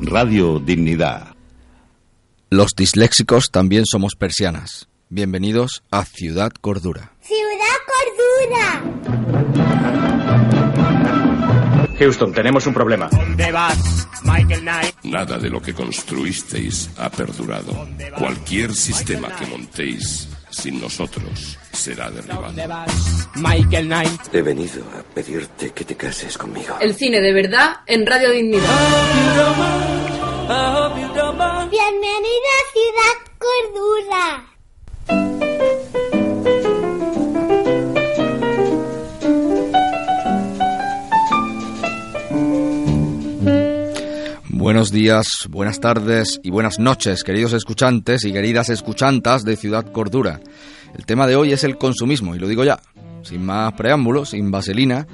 Radio Dignidad. Los disléxicos también somos persianas. Bienvenidos a Ciudad Cordura. ¡Ciudad Cordura! Houston, tenemos un problema. ¿Dónde vas, Michael Knight? Nada de lo que construisteis ha perdurado. Cualquier sistema que montéis sin nosotros será derribado. Michael Knight. He venido a pedirte que te cases conmigo. El cine de verdad en Radio Dignidad. Bienvenida a Ciudad Cordura. Buenos días, buenas tardes y buenas noches, queridos escuchantes y queridas escuchantas de Ciudad Cordura. El tema de hoy es el consumismo, y lo digo ya, sin más preámbulos, sin vaselina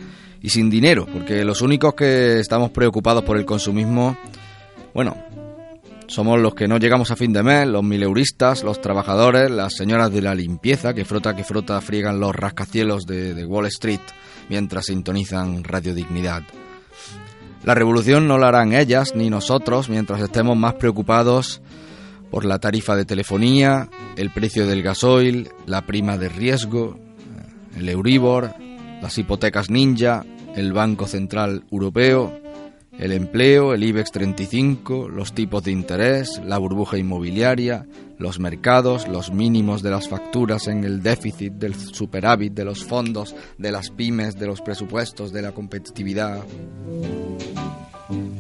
y sin dinero, porque los únicos que estamos preocupados por el consumismo, bueno, somos los que no llegamos a fin de mes, los mileuristas, los trabajadores, las señoras de la limpieza que frota que frota friegan los rascacielos de, de Wall Street mientras sintonizan Radio Dignidad. La revolución no la harán ellas ni nosotros mientras estemos más preocupados por la tarifa de telefonía, el precio del gasoil, la prima de riesgo, el Euribor, las hipotecas ninja, el Banco Central Europeo, el empleo, el IBEX 35, los tipos de interés, la burbuja inmobiliaria, los mercados, los mínimos de las facturas en el déficit, del superávit, de los fondos, de las pymes, de los presupuestos, de la competitividad.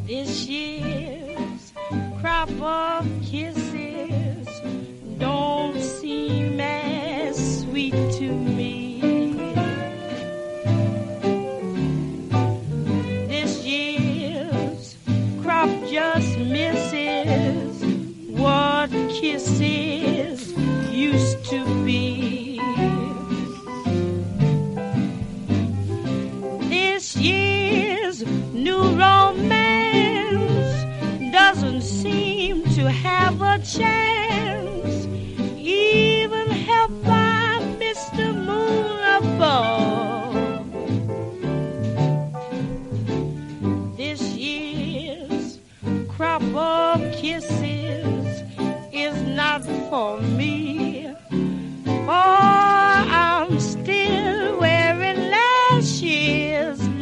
This year's crop of kisses don't seem as sweet to me. Kisses used to be. This year's new romance doesn't seem to have a chance, even helped by Mr. Moon above. This year's crop of kisses is not for me, for I'm still wearing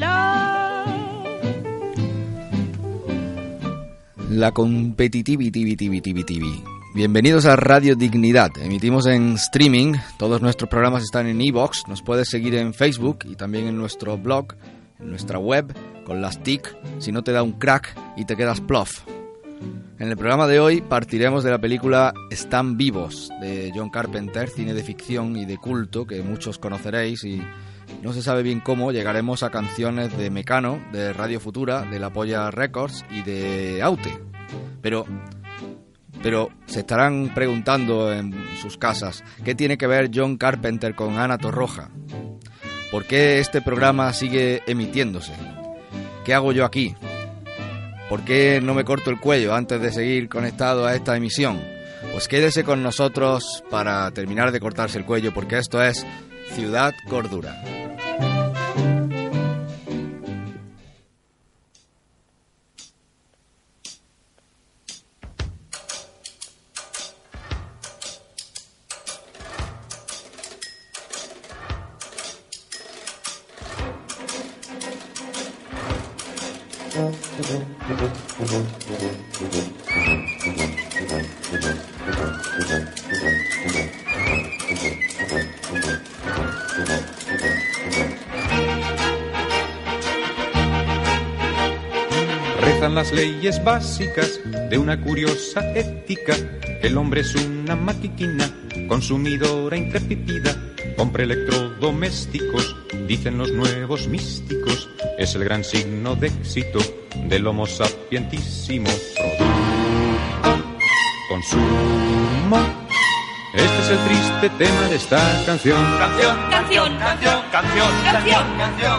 love. La competitivity. Bienvenidos a Radio Dignidad. Emitimos en streaming. Todos nuestros programas están en iVoox. Nos puedes seguir en Facebook y también en nuestro blog, en nuestra web, con las TIC, si no te da un crack y te quedas plof. En el programa de hoy partiremos de la película Están vivos de John Carpenter, cine de ficción y de culto que muchos conoceréis y no se sabe bien cómo llegaremos a canciones de Mecano, de Radio Futura, de La Polla Records y de Aute. Pero pero se estarán preguntando en sus casas, ¿qué tiene que ver John Carpenter con Ana Torroja? ¿Por qué este programa sigue emitiéndose? ¿Qué hago yo aquí? ¿Por qué no me corto el cuello antes de seguir conectado a esta emisión? Pues quédese con nosotros para terminar de cortarse el cuello, porque esto es Ciudad Cordura. Básicas de una curiosa ética. El hombre es una maquiquina, consumidora intrépida. Compre electrodomésticos, dicen los nuevos místicos. Es el gran signo de éxito del Homo sapientísimo producto. Consumo. Este es el triste tema de esta canción. Canción, canción, canción, canción, canción,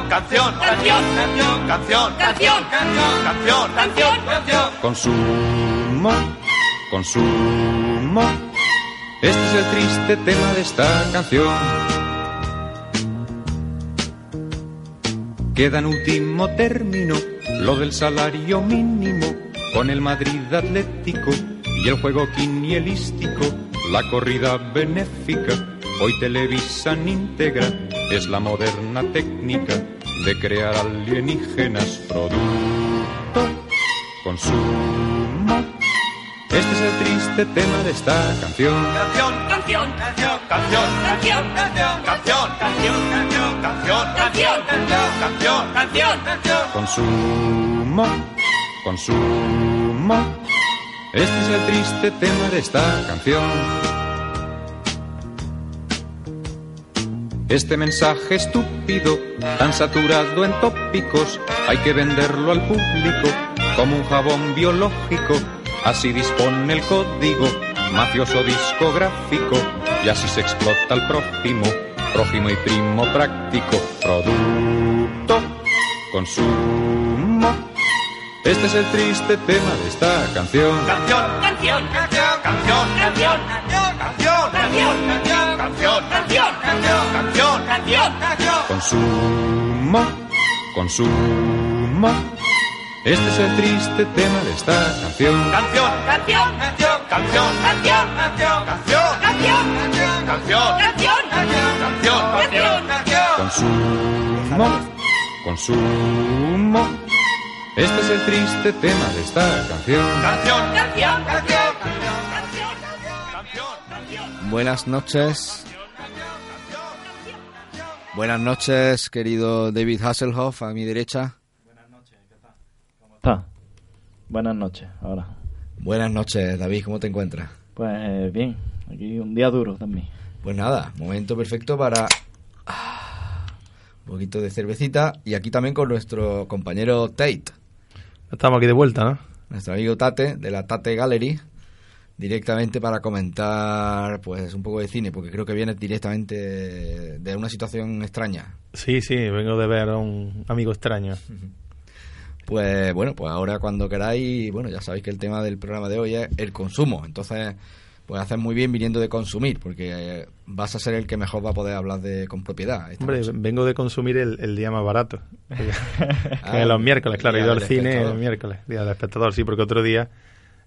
canción, canción, canción, canción, canción, canción, canción, canción, canción. Consumo, consumo. Este es el triste tema de esta canción. Queda en último término lo del salario mínimo con el Madrid Atlético y el juego quinielístico, la corrida benéfica. Hoy televisan íntegra, es la moderna técnica de crear alienígenas producto, consumo. Este es el triste tema de esta canción. Canción, canción, canción, canción, canción, canción, canción, canción, canción, canción, canción, canción, canción, canción. Consumo, consumo. Este es el triste tema de esta canción. Este mensaje estúpido, tan saturado en tópicos, hay que venderlo al público como un jabón biológico. Así dispone el código mafioso discográfico y así se explota al prójimo, prójimo y primo práctico. Producto, consumo. Este es el triste tema de esta canción. Canción, canción, canción, canción, canción, canción, canción, canción, canción, canción, canción, canción, canción, canción. Consumo, consumo. Este es el triste tema de esta canción. Canción, canción, canción, canción, canción, canción, canción, canción, canción, canción, canción, canción, canción. Consumo, consumo. Este es el triste tema de esta canción. Canción, canción, canción, canción, canción, canción. Buenas noches. Buenas noches, querido David Hasselhoff, a mi derecha. está? Buenas noches, ahora. Buenas noches, David, ¿cómo te encuentras? Pues bien, aquí un día duro también. Pues nada, momento perfecto para ah, un poquito de cervecita y aquí también con nuestro compañero Tate, Estamos aquí de vuelta, ¿no? nuestro amigo Tate de la Tate Gallery, directamente para comentar pues un poco de cine, porque creo que vienes directamente de una situación extraña. Sí, sí, vengo de ver a un amigo extraño. Pues bueno, pues ahora cuando queráis, bueno, ya sabéis que el tema del programa de hoy es el consumo. Entonces, pues haces muy bien viniendo de consumir, porque eh, vas a ser el que mejor va a poder hablar de con propiedad. Hombre, noche. vengo de consumir el, el día más barato. que Ah, es los miércoles, claro, he ido al cine espectador. el miércoles, día del espectador, sí, porque otro día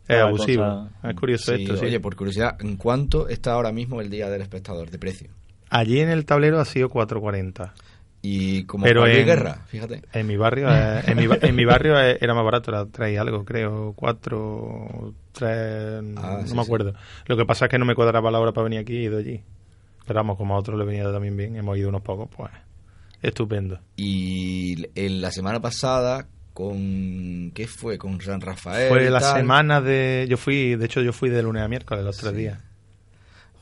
es abusivo. cosa- Es curioso Sí, esto, sí. Oye, por curiosidad, ¿en cuánto está ahora mismo el día del espectador de precio? Allí en el tablero ha sido 4.40. Y como Pero cualquier en- guerra, fíjate. En mi barrio, eh, en, mi, ba- en mi barrio eh, era más barato, era 3 y algo, creo, 4, 3, Ah, no sí, me sí. acuerdo. Lo que pasa es que no me cuadraba la hora para venir aquí y ido allí. Pero vamos, como a otros le venía también bien, hemos ido unos pocos, pues estupendo. Y en la semana pasada, con. ¿Qué fue? Con San Rafael. Fue la tal. semana de... Yo fui, de hecho yo fui de lunes a miércoles, los tres días.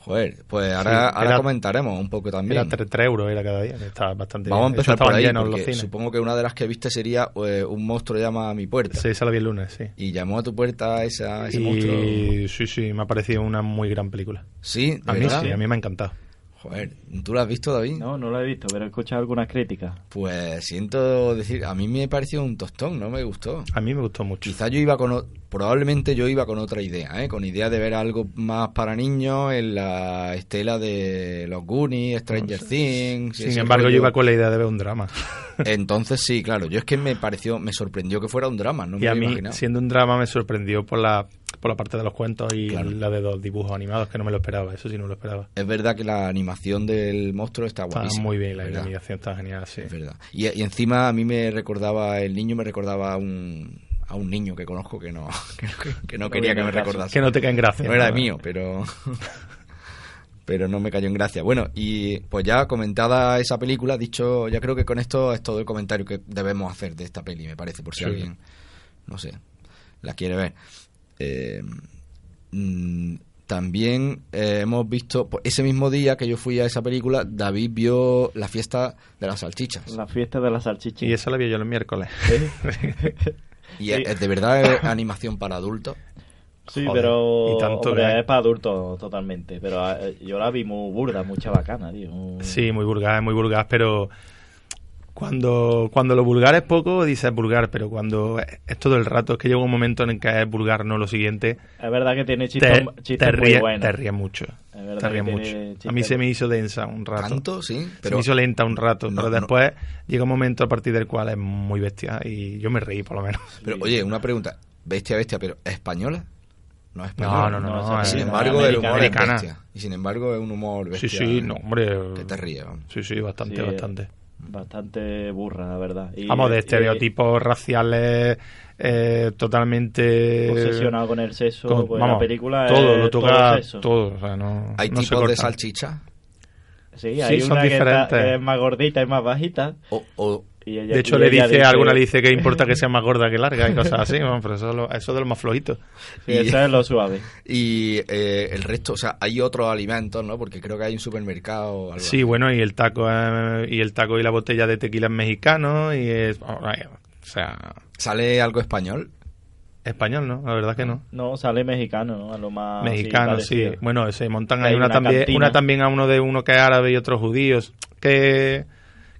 Joder, pues ahora, Sí, ahora era- comentaremos un poco también. Era 3, euros era cada día, estaba bastante Vamos a bien. Hecho, empezar por ahí, porque supongo que una de las que viste sería eh, Un monstruo llama a mi puerta. Sí, esa la vi el lunes, sí. Y llamó a tu puerta esa, ese monstruo. Y sí, sí, me ha parecido una muy gran película. Sí, ¿de A mí verdad? sí, a mí me ha encantado. Joder, ¿tú la has visto, David? No, no lo he visto, pero he escuchado algunas críticas. Pues siento decir, a mí me pareció un tostón, no me gustó. A mí me gustó mucho. Quizá yo iba con, o- probablemente yo iba con otra idea, ¿eh? con idea de ver algo más para niños en la estela de los Goonies, Stranger Things. Sin embargo, yo iba con la idea de ver un drama. Entonces sí, claro, yo es que me pareció, me sorprendió que fuera un drama, no y me a mí, imaginaba. siendo un drama, me sorprendió por la, por la parte de los cuentos y Claro. la de los dibujos animados, que no me lo esperaba. Eso sí, no me lo esperaba. Es verdad que la animación del monstruo está Está guapísima. muy bien, la ¿verdad? animación está genial, sí. Es verdad. Y, y encima a mí me recordaba, el niño me recordaba a un, a un niño que conozco que no, que no, que no quería que me recordase. Que no te cae en gracia. No era ¿no? mío, pero pero no me cayó en gracia. Bueno, y pues ya comentada esa película, dicho, ya creo que con esto es todo el comentario que debemos hacer de esta peli, me parece, por si Sí. alguien, no sé, la quiere ver. Eh, mm, también eh, hemos visto, pues, ese mismo día que yo fui a esa película, David vio la fiesta de las salchichas. La fiesta de las salchichas. Y esa la vi yo el miércoles. Y es, es de verdad es animación para adultos. Sí, Joder, pero y tanto hombre, que- es para adultos totalmente. Pero eh, yo la vi muy burda, mucha bacana, tío. Muy- Sí, muy vulgar, muy vulgar, pero cuando, cuando lo vulgar es poco, dices vulgar, pero cuando es, es todo el rato, es que llega un momento en el que es vulgar, no lo siguiente, Es verdad que tiene chistes, te, chistes te muy ríes buenos. te ríes mucho. Es verdad Te que ríes tiene mucho. A mí se me hizo densa un rato. Tanto, sí, Se me hizo lenta un rato, No, pero no. después llega un momento a partir del cual es muy bestia y yo me reí por lo menos. Pero oye, una pregunta, bestia, bestia, pero ¿es española? No es española. No, no, no, No, no, es Sin es- embargo, el humor americana. es bestia. Y sin embargo, es un humor Sí, bestia. sí, no, hombre. Que te ríe, vamos. Sí, sí, bastante, Sí, bastante. Bastante burra, la verdad. Y- Vamos, de y- estereotipos raciales eh, totalmente... Obsesionado con el sexo, con- pues vamos, la película todo, es lo todo toca sexo. todo, o sea, no, ¿Hay no tipos de salchicha? Sí, Sí, hay son una que, está- que es más gordita y más bajita. O, o- y ella- De hecho, y le ella dice, alguna le dice que importa que sea más gorda que larga y cosas así, pero eso, es lo- eso es de lo más flojito. Sí, eso es lo suave. y eh, el resto, o sea, hay otros alimentos, ¿no? Porque creo que hay un supermercado o algo Sí, así. bueno, y el taco eh, y el taco y la botella de tequila es mexicano y es... oh, vaya, O sea, ¿Sale algo español? español, ¿no? La verdad que no. No, sale mexicano, ¿no? A lo más. Mexicano, sí. parecido. Bueno, se montan Hay ahí una, una también, una también a uno de uno que es árabe y otros judíos, que,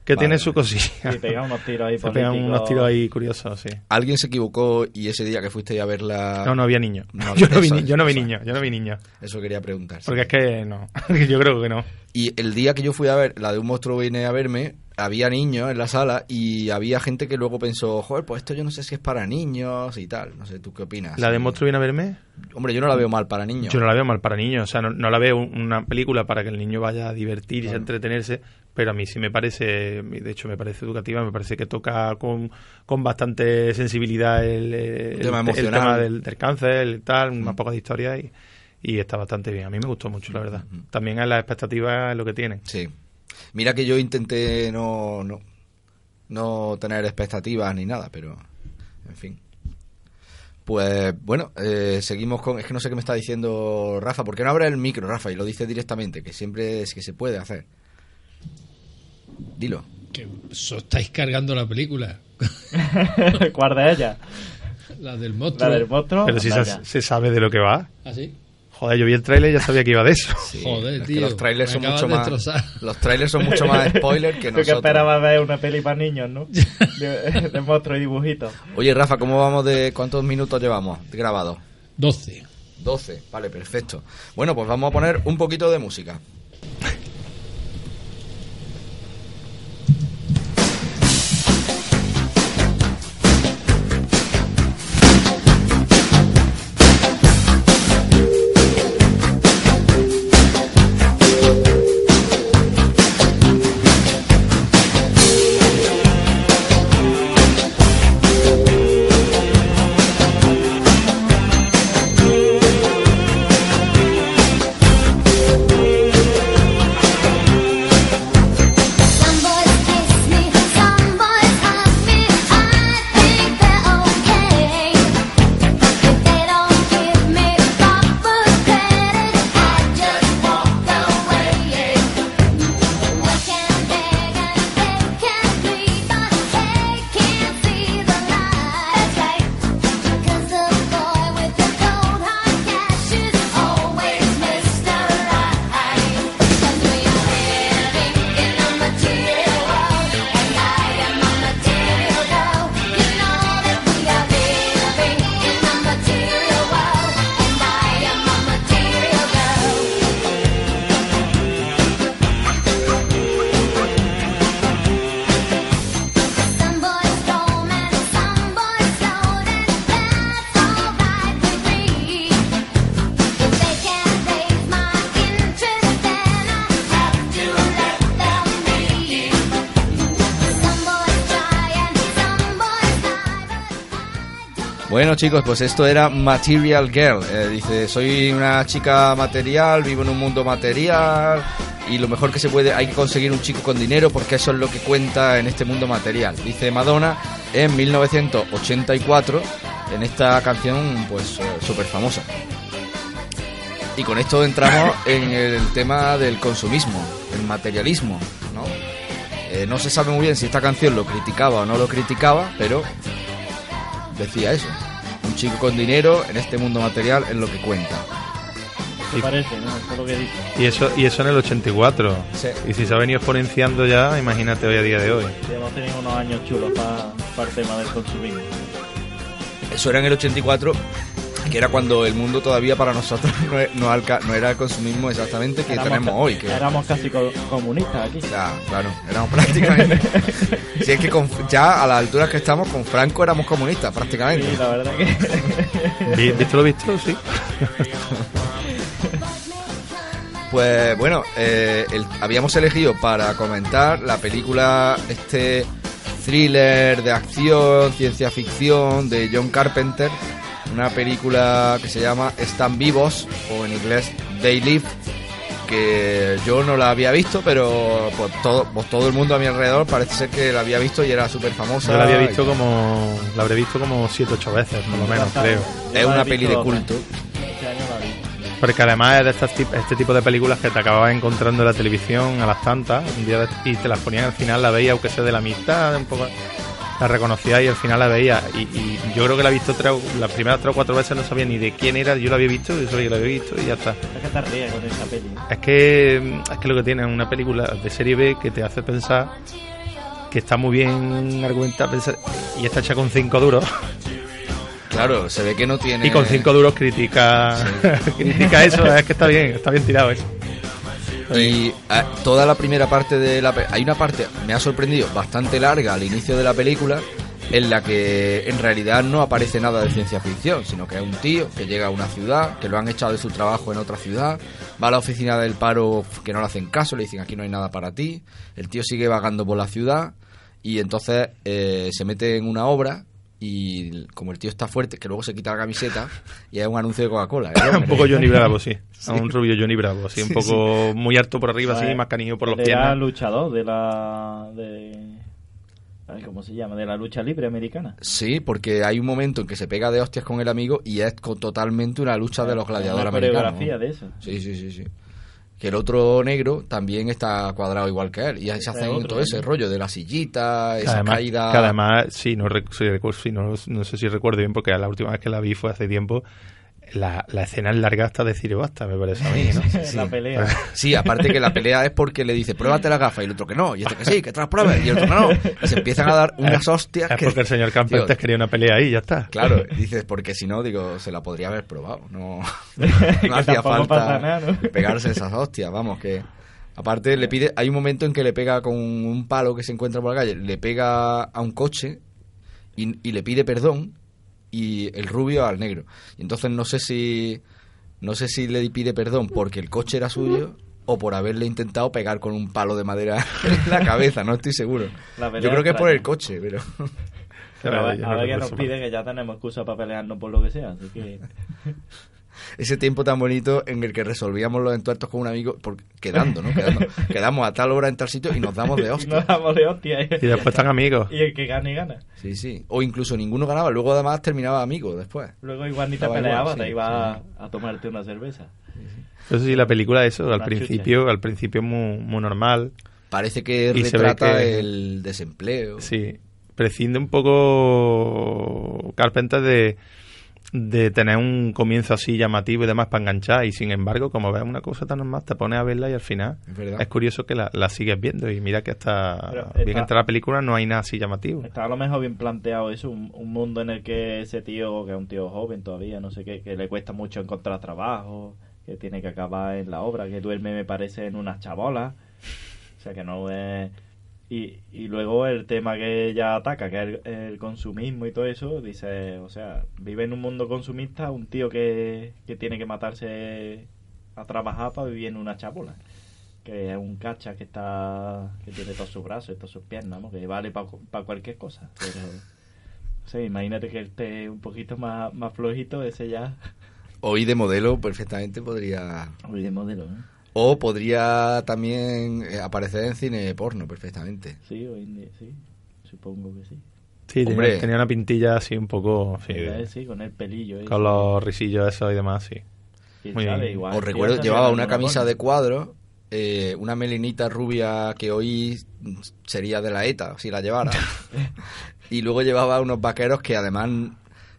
que Vale, tiene su cosilla. Sí, pegan unos tiros ahí Se pegan políticos. unos tiros ahí curiosos, sí. ¿Alguien se equivocó y ese día que fuiste a verla... No, no había niño. No, yo, no vi, eso yo no vi eso niño, yo no vi niño. Eso quería preguntar. Porque es que no, yo creo que no. Y el día que yo fui a ver la de un monstruo viene a verme, había niños en la sala y había gente que luego pensó, joder, pues esto yo no sé si es para niños y tal. No sé, ¿tú qué opinas? ¿La de. Monstruo viene a verme? Hombre, yo no la veo mal para niños. Yo no la veo mal para niños, o sea, no, no la veo una película para que el niño vaya a divertirse, a entretenerse, pero a mí sí me parece, de hecho me parece educativa, me parece que toca con, con bastante sensibilidad el, el- tema el tema del, del cáncer, el tal, una poca de historia y, y está bastante bien. A mí me gustó mucho, la verdad. También es las expectativas es lo que tienen. Sí. Mira que yo intenté no, no, no tener expectativas ni nada, pero en fin. Pues bueno, eh, seguimos con... Es que no sé qué me está diciendo Rafa. ¿Por qué no abre el micro, Rafa? Y lo dice directamente, que siempre es que se puede hacer. Dilo. Que os estáis cargando la película. ¿Cuál de ellas? La del monstruo. La del monstruo. Pero si se, sabe de lo que va. ¿Ah, sí? Joder, yo vi el tráiler y ya sabía que iba de eso. Joder, Es que tío. los trailers son mucho de más... Los trailers son mucho más spoiler que Tú que nosotros. esperabas ver una peli para niños, ¿no? De, de monstruos y dibujitos. Oye, Rafa, ¿cómo vamos de cuántos minutos llevamos grabados? 12. 12, vale, perfecto. Bueno, pues vamos a poner un poquito de música. Chicos, pues esto era Material Girl. Eh, dice, soy una chica material, vivo en un mundo material y lo mejor que se puede, hay que conseguir un chico con dinero porque eso es lo que cuenta en este mundo material. Dice Madonna en 1984 en esta canción, pues súper famosa. Y con esto entramos en el tema del consumismo, el materialismo. Eh, no se sabe muy bien si esta canción lo criticaba o no lo criticaba, pero decía eso. Un chico con dinero en este mundo material es lo que cuenta. ¿Qué parece, no? Eso es lo que dice. Y eso, y eso en el 84. Sí. Y si se ha venido exponenciando ya, imagínate hoy a día de hoy. Sí, hemos tenido unos años chulos para el tema del consumismo. Eso era en el 84, que era cuando el mundo todavía para nosotros no, e- no alca- no era el consumismo exactamente que Éramos tenemos hoy. Que, Éramos casi co- comunistas aquí. Ya, claro, éramos prácticamente. si es que con- ya a las alturas que estamos, con Franco éramos comunistas, prácticamente. Sí, la verdad que... Vi- ¿Visto lo visto? Sí. Pues bueno, eh, el- habíamos elegido para comentar la película, este thriller de acción, ciencia ficción de John Carpenter, una película que se llama Están vivos o en inglés They Live, que yo no la había visto, pero pues todo, pues todo el mundo a mi alrededor parece ser que la había visto y era súper famosa. Yo la había visto como. La habré visto como 7 8 veces, por lo menos, creo. Es una peli de culto. Este año la vi. Porque además es de estas tip- este tipo de películas que te acababas encontrando en la televisión a las tantas un día de- y te las ponían al final, la veías, aunque sea de la mitad, un poco. La reconocías y al final la veías. Y, y yo creo que la he visto tres, las primeras tres o cuatro veces, no sabía ni de quién era, yo la había visto, yo sabía que la había visto y ya está. Es que te ríes con esa peli. Es que, es que lo que tiene es una película de serie B que te hace pensar que está muy bien argumentada pensar- y está hecha con cinco duros. Claro, se ve que no tiene. Y con cinco duros critica, critica eso, es que está bien, está bien tirado eso. Y eh, toda la primera parte de la hay una parte me ha sorprendido bastante larga al inicio de la película en la que en realidad no aparece nada de ciencia ficción, sino que es un tío que llega a una ciudad, que lo han echado de su trabajo en otra ciudad, va a la oficina del paro que no le hacen caso, le dicen aquí no hay nada para ti, el tío sigue vagando por la ciudad y entonces eh, se mete en una obra y como el tío está fuerte, que luego se quita la camiseta y es un anuncio de Coca-Cola. ¿eh? un poco Johnny Bravo, sí. Sí. Un rubio Johnny Bravo, así, un Sí, poco muy alto por arriba, así, más canillo por los él Era piernas. luchador de la... De... ay, ¿Cómo se llama? De la lucha libre americana. Sí, porque hay un momento en que se pega de hostias con el amigo y es totalmente una lucha de los gladiadores Una americanos. coreografía de eso. Sí, sí, sí, sí. Que el otro negro también está cuadrado igual que él. Y ahí se hacen otro, todo ese ¿no? rollo de la sillita, esa además, caída. que además, sí, no, sí, no, no sé si recuerdo bien, porque la última vez que la vi fue hace tiempo. La, la escena es larga hasta decir basta, me parece a mí, ¿no? Sí. La pelea. Sí, aparte que la pelea es porque le dice, pruébate la gafa, y el otro que no, y este que sí, que te las pruebes, y el otro que no. Y se empiezan a dar unas hostias Es que... porque el señor Campentes Tío, quería una pelea ahí, ya está. Claro, dices, porque si no, digo, se la podría haber probado. No, hacía falta pasa nada, ¿no? pegarse esas hostias, vamos, que... Aparte, le pide, hay un momento en que le pega con un palo que se encuentra por la calle, le pega a un coche y, y le pide perdón y el rubio al negro. Y entonces no sé si no sé si le pide perdón porque el coche era suyo o por haberle intentado pegar con un palo de madera en la cabeza, no estoy seguro. Yo creo que es por el coche, pero... Pero a ver, a ver que nos pide que ya tenemos excusa para pelearnos por lo que sea. Así que... ese tiempo tan bonito en el que resolvíamos los entuertos con un amigo por, quedando, ¿no? Quedando- quedamos a tal hora en tal sitio y nos damos de Y hostia. nos damos de hostia. Y después están amigos. Y el que gane, gana. Sí, sí. O incluso ninguno ganaba. Luego además terminaba amigo después. Luego igual ni te peleabas, sí, te ibas sí. a, a tomarte una cerveza. Eso sí, la película, eso, al principio, al principio es muy, muy normal. Parece que Y retrata que- el desempleo. Sí, prescinde un poco Carpenter de, de tener un comienzo así llamativo y demás para enganchar y sin embargo como ves una cosa tan normal te pones a verla y al final Es verdad. es curioso que la, la sigues viendo y mira que hasta Pero bien está- entre la película no hay nada así llamativo Está a lo mejor bien planteado eso, un, un mundo en el que ese tío, que es un tío joven todavía, no sé qué, que le cuesta mucho encontrar trabajo, que tiene que acabar en la obra, que duerme me parece en unas chabolas, o sea que no es... Y, y luego el tema que ya ataca, que es el, el consumismo y todo eso, dice, o sea, vive en un mundo consumista un tío que, que tiene que matarse a trabajar para vivir en una chabola que es un cacha que está que tiene todos sus brazos y todas sus piernas ¿no? que vale para cualquier cosa pero o sea, imagínate que esté un poquito más, más flojito ese ya Hoy de modelo perfectamente podría... hoy de modelo ¿no? O podría también eh, aparecer en cine porno perfectamente. sí hoy en día, sí supongo que sí sí tenía, Hombre. tenía una pintilla así un poco sí, sí con el pelillo con los risillos esos y demás sí Muy sabe, bien. igual. Os recuerdo, llevaba una camisa porno. de cuadro, eh, una melinita rubia que hoy sería de la ETA, si la llevara. y luego llevaba unos vaqueros que además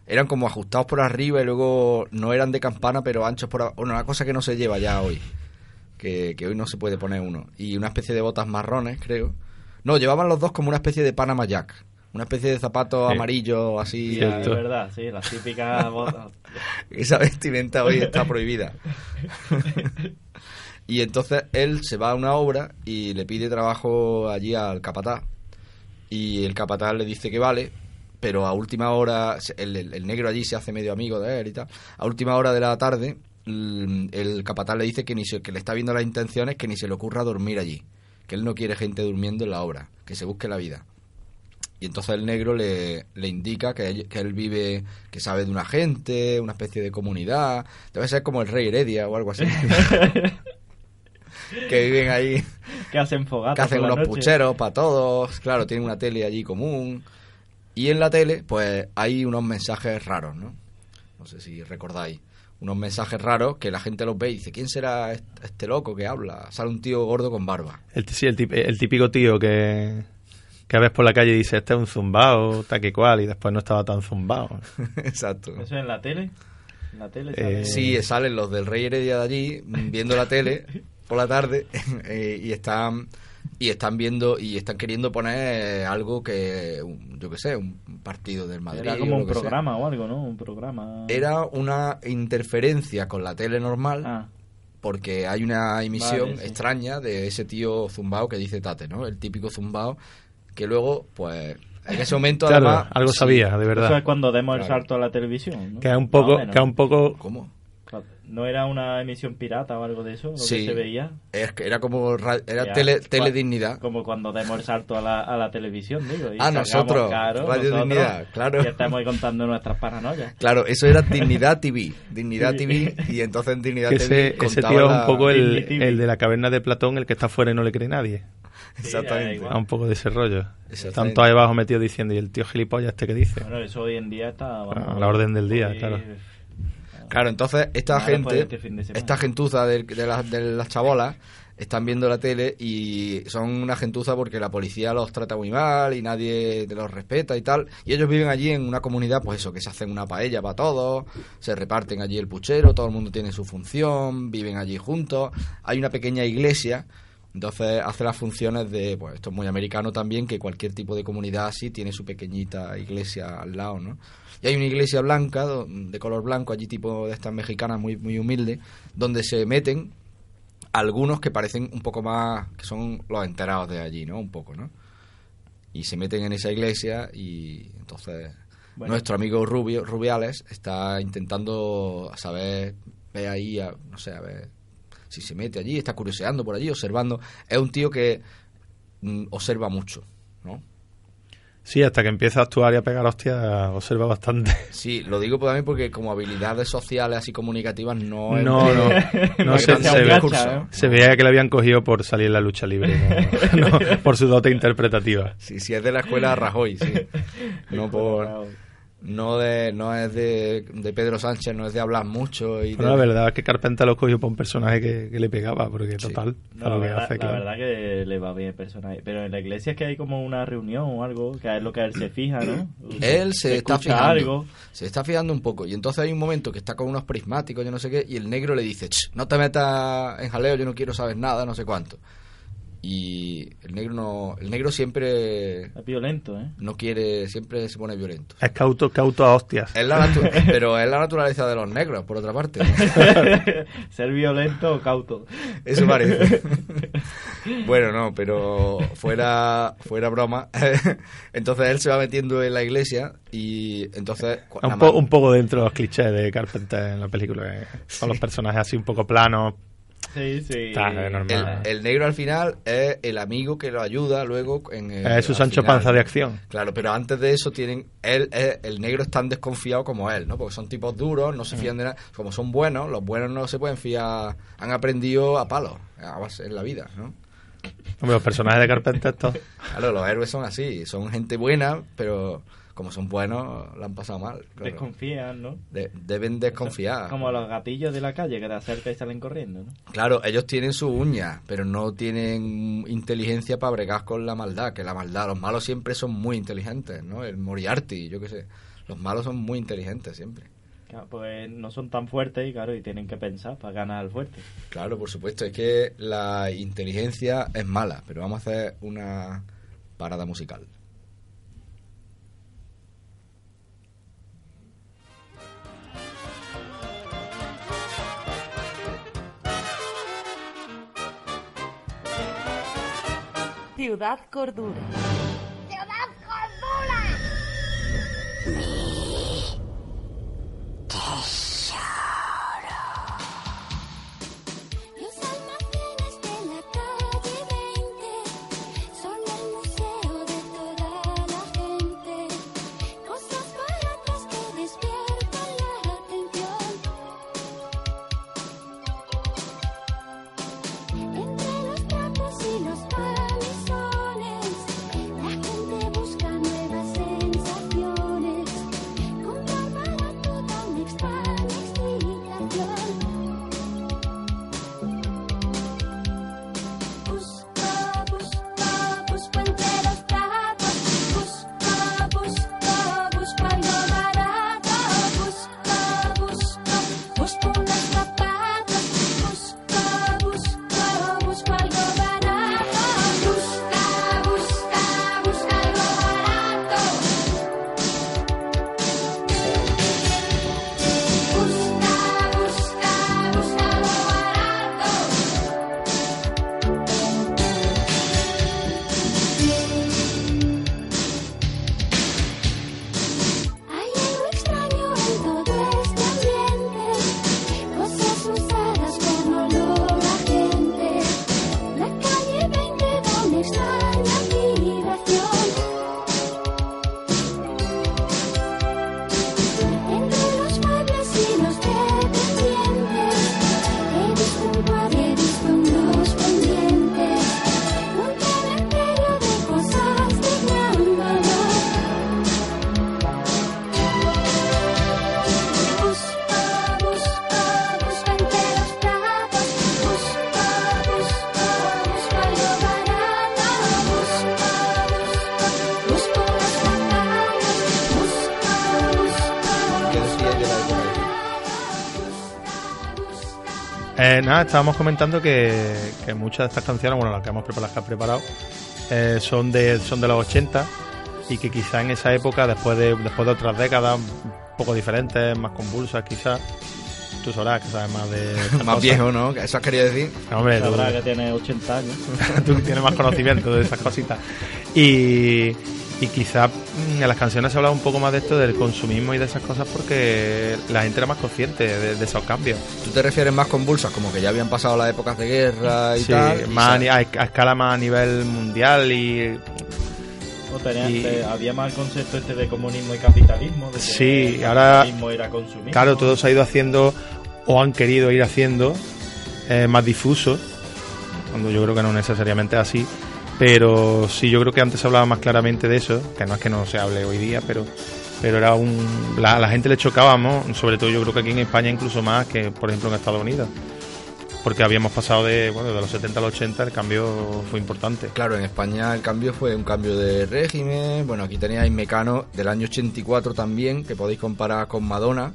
eran como ajustados por arriba y luego no eran de campana, pero anchos por abajo. Bueno, una cosa que no se lleva ya hoy. Que, que hoy no se puede poner uno. Y una especie de botas marrones, creo. No, llevaban los dos como una especie de Panama Jack. Una especie de zapato Sí. amarillo así. Sí, es verdad, sí, las típicas botas. Esa vestimenta hoy está prohibida. y entonces él se va a una obra y le pide trabajo allí al capataz. Y el capataz le dice que vale, pero a última hora, el, el- el negro allí se hace medio amigo de él y tal. A última hora de la tarde, el capataz le dice que, ni se- que le está viendo las intenciones, que ni se le ocurra dormir allí. Que él no quiere gente durmiendo en la obra, que se busque la vida. Y entonces el negro le, le indica que él, que él vive, que sabe de una gente, una especie de comunidad. Debe ser como el rey Heredia o algo así. que viven ahí, que hacen fogatas que hacen unos noche. pucheros para todos. Claro, tienen una tele allí común. Y en la tele, pues hay unos mensajes raros, ¿no? No sé si recordáis. Unos mensajes raros que la gente los ve y dice, ¿quién será est- este loco que habla? Sale un tío gordo con barba. El, sí, el, el típico tío que, que ves por la calle y dice, este es un zumbao, tal que cual, y después no estaba tan zumbao. Exacto. ¿Eso en la tele? ¿En la tele? Eh? Sí, salen los del Rey Heredia de allí viendo la tele por la tarde eh, y están y están viendo y están queriendo poner algo que un- yo qué sé, un partido del Madrid. Era como o un que sea. programa o algo, ¿no? Un programa. Era una interferencia con la tele normal. Ah. Porque hay una emisión Vale, sí. extraña de ese tío zumbao que dice Tate, ¿no? El típico zumbao que luego, pues, en ese momento Claro, además... algo sí. sabía, de verdad. Eso es cuando demos el salto a la televisión, ¿no? Que es un poco, que es un poco ¿Cómo? ¿No era una emisión pirata o algo de eso? Lo Sí. que se veía. Es que era como... ra- Era Ya, tele, teledignidad. Como cuando demos el salto a la, a la televisión, digo. y Ah, nosotros, Radio nosotros, Dignidad, claro. Y estamos ahí contando nuestras paranoias. Claro, eso era Dignidad TV. Dignidad. TV y entonces en Dignidad TV ese, tío es la- un poco el, el de la caverna de Platón, el que está fuera y no le cree nadie. Exactamente. A un poco de ese rollo. Están todos ahí abajo metidos diciendo, ¿y el tío gilipollas este que dice? Bueno, eso hoy en día está... vamos, A la orden del día, hoy- claro. Claro, entonces esta Nada, de gente, este esta gentuza de, de las- de las chabolas, están viendo la tele y son una gentuza porque la policía los trata muy mal y nadie los respeta y tal. Y ellos viven allí en una comunidad, pues eso, que se hacen una paella para todos, se reparten allí el puchero, todo el mundo tiene su función, viven allí juntos. Hay una pequeña iglesia, entonces hace las funciones de, pues esto es muy americano también, que cualquier tipo de comunidad así tiene su pequeñita iglesia al lado, ¿no? Y hay una iglesia blanca, de color blanco, allí tipo de estas mexicanas muy, muy humilde, donde se meten algunos que parecen un poco más, que son los enterados de allí, ¿no? Un poco, ¿no? Y se meten en esa iglesia y entonces Bueno. nuestro amigo Rubio, Rubiales está intentando saber, ve ahí, a- no sé, a ver si se mete allí, está curioseando por allí, observando. Es un tío que mm, observa mucho, ¿no? Sí, hasta que empieza a actuar y a pegar hostias, observa bastante. Sí, lo digo también porque como habilidades sociales y comunicativas no es No, no, no se, se ve-. ¿eh? se veía que le habían cogido por salir en la lucha libre, no, no por su dote interpretativa. Sí, sí, es de la escuela Rajoy, sí. No por... No, de, no es de, de Pedro Sánchez, no es de hablar mucho y Pero de- la verdad es que Carpenter lo cogió por un personaje que, que le pegaba, porque total, No, a lo la, que verdad, hace, la claro. verdad que le va bien el personaje. Pero en la iglesia es que hay como una reunión o algo, que es lo que él se fija, ¿no? Él se está escucha fijando. algo. Se está fijando un poco. Y entonces hay un momento que está con unos prismáticos, yo no sé qué, y el negro le dice, "Ch, no te metas en jaleo, yo no quiero saber nada, no sé cuánto. Y el negro no, el negro siempre Es violento, ¿eh? no quiere, siempre se pone violento. Es cauto, cauto a hostias. Es la pero es la naturaleza de los negros, por otra parte. ¿no? Ser violento o cauto. Eso parece. bueno, no, pero fuera, fuera broma. entonces él se va metiendo en la iglesia y entonces... Un, po- un poco dentro de los clichés de Carpenter en la película, eh, con los personajes así un poco planos. Sí, sí. Está, el, normal. el negro al final es el amigo que lo ayuda luego en el, Es su Sancho final. Panza de acción. Claro, pero antes de eso tienen él el negro es tan desconfiado como él, ¿no? Porque son tipos duros, no se fían de nada, como son buenos, los buenos no se pueden fiar, han aprendido a palos a base en la vida, ¿no? Hombre, los personajes de Carpenter, Claro, los héroes son así, son gente buena, pero como son buenos, la han pasado mal. claro. Desconfían, ¿no? De- deben desconfiar. Como los gatillos de la calle que te acercan y salen corriendo, ¿no? Claro, ellos tienen su uña, pero no tienen inteligencia para bregar con la maldad, que la maldad, los malos siempre son muy inteligentes, ¿no? El Moriarty, yo qué sé. Los malos son muy inteligentes siempre. Claro, pues no son tan fuertes y claro, y tienen que pensar para ganar al fuerte. Claro, por supuesto, es que la inteligencia es mala, pero vamos a hacer una parada musical. Ciudad Cordura. Eh, nada, estábamos comentando que, que muchas de estas canciones, bueno, las que hemos preparado, las que has preparado, eh, son de son de los 80 y que quizá en esa época, después de después de otras décadas un poco diferentes, más convulsas quizás, tú sabrás que sabes más de... Más cosas. viejo, ¿no? Que Eso has querido decir. Hombre, tú, Sabrá que tiene 80 años. tú tienes más conocimiento de esas cositas. Y, y quizá mm, en las canciones se habla un poco más de esto, del consumismo y de esas cosas, porque la gente era más consciente de, de esos cambios. ¿Tú te refieres más convulsas? Como que ya habían pasado las épocas de guerra y Sí, tal. y más ni- a- a escala más a nivel mundial y Y- te- había más el concepto este de comunismo y capitalismo. De que Sí, el ahora- capitalismo era consumismo. claro, todo se ha ido haciendo o han querido ir haciendo eh, más difuso, cuando yo creo que no necesariamente es así, pero sí, yo creo que antes se hablaba más claramente de eso, que no es que no se hable hoy día, pero pero era un la, la gente le chocábamos, sobre todo yo creo que aquí en España incluso más que por ejemplo en Estados Unidos. Porque habíamos pasado de, bueno, de los 70 a los 80, el cambio fue importante. Claro, en España el cambio fue un cambio de régimen. Bueno, aquí teníais Mecano del año 84 también, que podéis comparar con Madonna.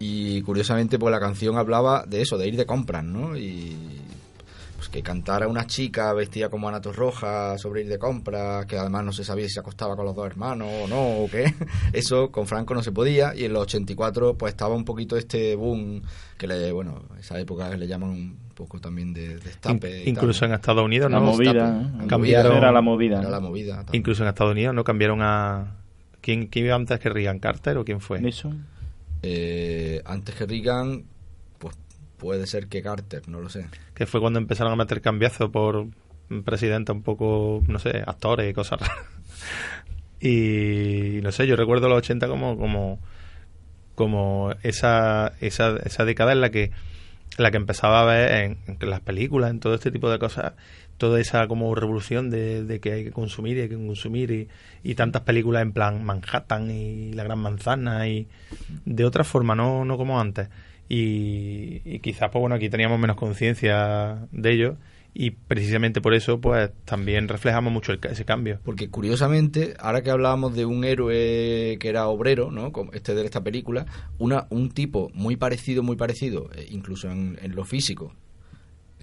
Y curiosamente, pues la canción hablaba de eso, de ir de compras, ¿no? Y pues que cantara una chica vestida como Ana Roja sobre ir de compras, que además no se sabía si se acostaba con los dos hermanos o no, o qué. Eso con Franco no se podía. Y en los 84, pues estaba un poquito este boom, que le, bueno, esa época que le llaman un poco también de destape. incluso tal. en Estados Unidos, La ¿no? movida. ¿eh? La Cambiaron- movida. Era la movida. Era la movida. Incluso en Estados Unidos no cambiaron a. ¿Quién, quién iba antes que Reagan Carter o quién fue? Nixon. Eh, antes que Reagan, puede ser que Carter, no lo sé. Que fue cuando empezaron a meter cambiazo por presidente un poco, no sé, actores y cosas raras. Y no sé, yo recuerdo los 80 como como como esa esa, esa década en la que la que empezaba a ver en, en las películas, en todo este tipo de cosas, toda esa como revolución de, de que hay que consumir y hay que consumir y, y tantas películas en plan Manhattan y La Gran Manzana y de otra forma, no, no como antes. Y, quizás, pues bueno, aquí teníamos menos conciencia de ello y precisamente por eso, pues también reflejamos mucho el ese cambio. Porque curiosamente, ahora que hablábamos de un héroe que era obrero, ¿no? Este de esta película, una, un tipo muy parecido, muy parecido, eh, incluso en, lo físico,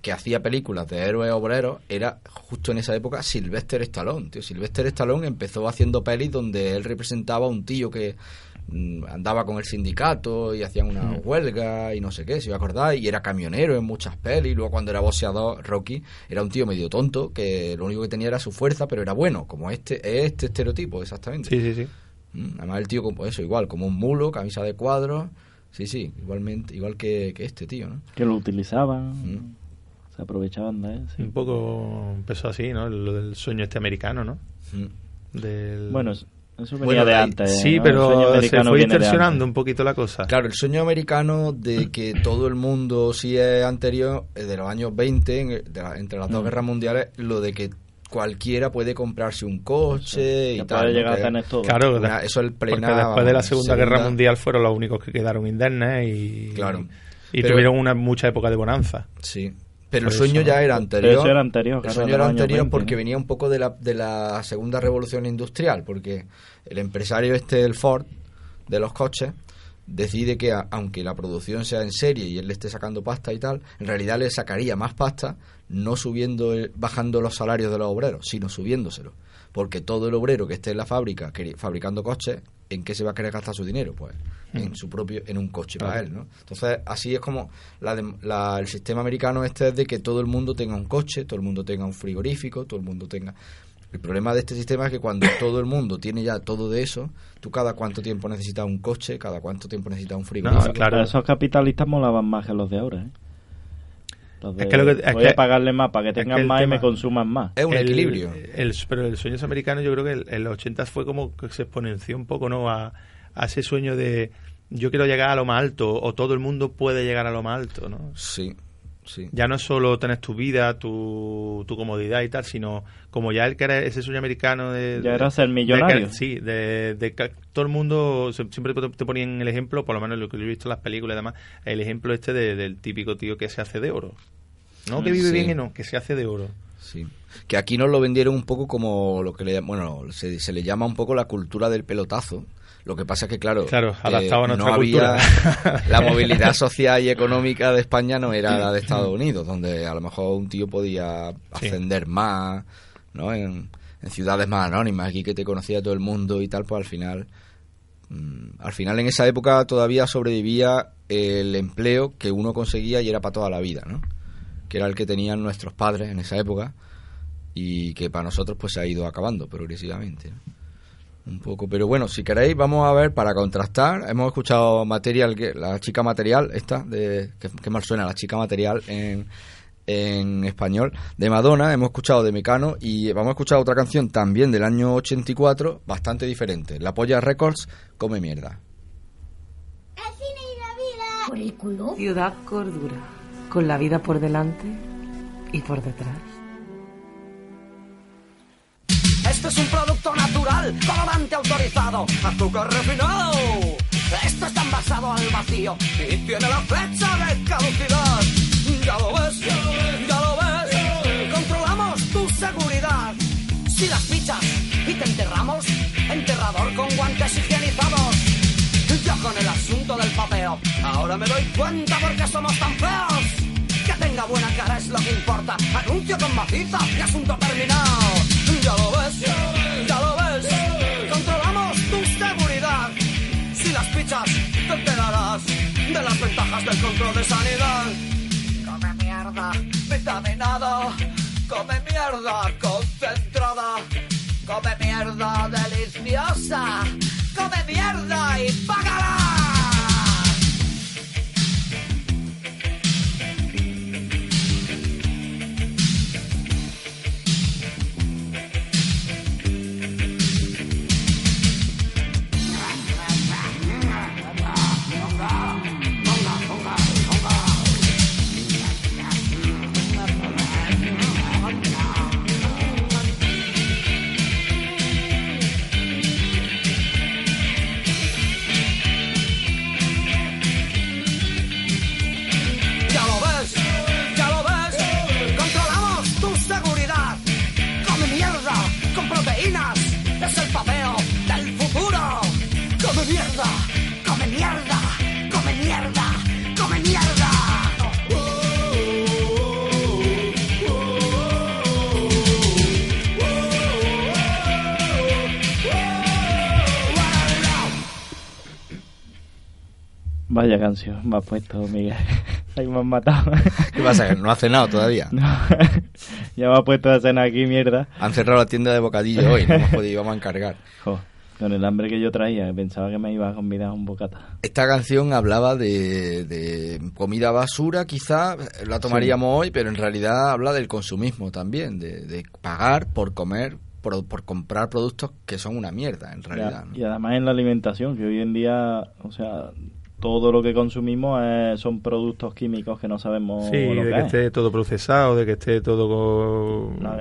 que hacía películas de héroes obreros, era justo en esa época Sylvester Stallone. Tío. Sylvester Stallone empezó haciendo pelis donde él representaba a un tío que andaba con el sindicato y hacían una Mm. huelga y no sé qué, si os acordáis, y era camionero en muchas pelis. Luego cuando era boxeador, Rocky, era un tío medio tonto que lo único que tenía era su fuerza, pero era bueno, como este, es este estereotipo, exactamente. Sí, sí, sí. Mm, Además el tío como eso, igual, como un mulo, camisa de cuadros. Sí, sí, igualmente, igual que, que este tío, ¿no? Que lo utilizaban, Mm. se aprovechaban de él. sí. Un poco empezó así, ¿no? Lo del sueño este americano, ¿no? Mm. Del... Bueno, eso venía Bueno, de antes. Sí, pero se fue distorsionando un poquito la cosa. Claro, el sueño americano de que todo el mundo sí es anterior, eh, de los años 20, en- de la- entre las dos Mm. guerras mundiales, lo de que cualquiera puede comprarse un coche y tal. llegar a tener todo. Claro, Una- eso es el plena, porque después de la Segunda Guerra Mundial fueron los únicos que quedaron indemnes y, Claro. y Pero- tuvieron una mucha época de bonanza. Sí. Pero el sueño eso- ya era anterior. eso era anterior, El sueño era anterior 20, porque ¿no? venía un poco de la, de la segunda revolución industrial, porque el empresario este, el Ford, de los coches, decide que a- aunque la producción sea en serie y él le esté sacando pasta y tal, en realidad le sacaría más pasta no subiendo, el- bajando los salarios de los obreros, sino subiéndoselo. Porque todo el obrero que esté en la fábrica queri- fabricando coches, ¿en qué se va a querer gastar su dinero? Pues en su propio, en un coche para Claro. él, ¿no? Entonces, así es como la de- la- el sistema americano este es de que todo el mundo tenga un coche, todo el mundo tenga un frigorífico, todo el mundo tenga... El problema de este sistema es que cuando todo el mundo tiene ya todo de eso, tú cada cuánto tiempo necesitas un coche, cada cuánto tiempo necesitas un frigorífico. Pero esos capitalistas molaban más que los de ahora, ¿eh? Es que lo que- es voy que- a pagarle más para que tengan más y me consuman más. Es un El- equilibrio. el- pero el sueño americano yo creo que el- en los 80 fue como que se exponenció un poco, ¿no? A, a ese sueño de yo quiero llegar a lo más alto o todo el mundo puede llegar a lo más alto, ¿no? Sí, sí. Ya no es solo tener tu vida, tu, tu comodidad y tal, sino como ya el que era ese sueño americano de... Ya de- era ser de millonario. que- sí, de, de que todo el mundo, siempre te te ponían el ejemplo, por lo menos lo que yo he visto en las películas y demás, el ejemplo este de- del típico tío que se hace de oro. No que vive Sí. bien y no, que se hace de oro. Sí. Que aquí nos lo vendieron un poco como lo que le bueno, se, se le llama un poco la cultura del pelotazo. Lo que pasa es que, claro, Claro, adaptado a no nuestra había cultura. la movilidad social y económica de España no era la de Estados Unidos, donde a lo mejor un tío podía Sí. ascender más, ¿no? En, en ciudades más anónimas, aquí que te conocía todo el mundo y tal, pues al final, mm, al final en esa época todavía sobrevivía el empleo que uno conseguía y era para toda la vida, ¿no? Que era el que tenían nuestros padres en esa época y que para nosotros pues se ha ido acabando progresivamente. ¿no? Un poco, pero bueno, si queréis vamos a ver para contrastar. Hemos escuchado material, que la chica material, esta, de, que, que mal suena, la chica material en, en español, de Madonna, hemos escuchado de Mecano y vamos a escuchar otra canción también del año 84, bastante diferente. La Polla Records, Come Mierda. ¿Por el culo? Ciudad Cordura, con la vida por delante y por detrás. Esto es un producto natural, colorante autorizado, azúcar refinado. Esto está envasado al vacío y tiene la fecha de caducidad. Ya lo ves, ya lo ves, controlamos tu seguridad. Si las fichas y te enterramos, enterrador con guantes higienizados. Con el asunto del papeo, ahora me doy cuenta porque somos tan feos. Que tenga buena cara es lo que importa. Anuncio con maciza y asunto terminado. Ya lo ves, ya lo ves. Controlamos tu seguridad. Si las pichas, te enterarás de las ventajas del control de sanidad. Come mierda, vitaminado. Come mierda, concentrada. Come mierda, deliciosa. Come mierda y págala. Vaya canción me has puesto, Miguel. Ahí me has matado. ¿Qué pasa? ¿Que no ha cenado todavía? No. ya me has puesto a cenar aquí, mierda. Han cerrado la tienda de bocadillo hoy, no hemos podido, vamos a encargar. Jo, con el hambre que yo traía, pensaba que me iba a convidar a un bocata. Esta canción hablaba de, de comida basura, quizá la tomaríamos hoy, pero en realidad habla del consumismo también, de, de pagar por comer, por, por comprar productos que son una mierda, en realidad. Ya, ¿no? Y además en la alimentación, que hoy en día, o sea, todo lo que consumimos es- son productos químicos que no sabemos Sí, lo de que que es. esté todo procesado, de que esté todo con... No,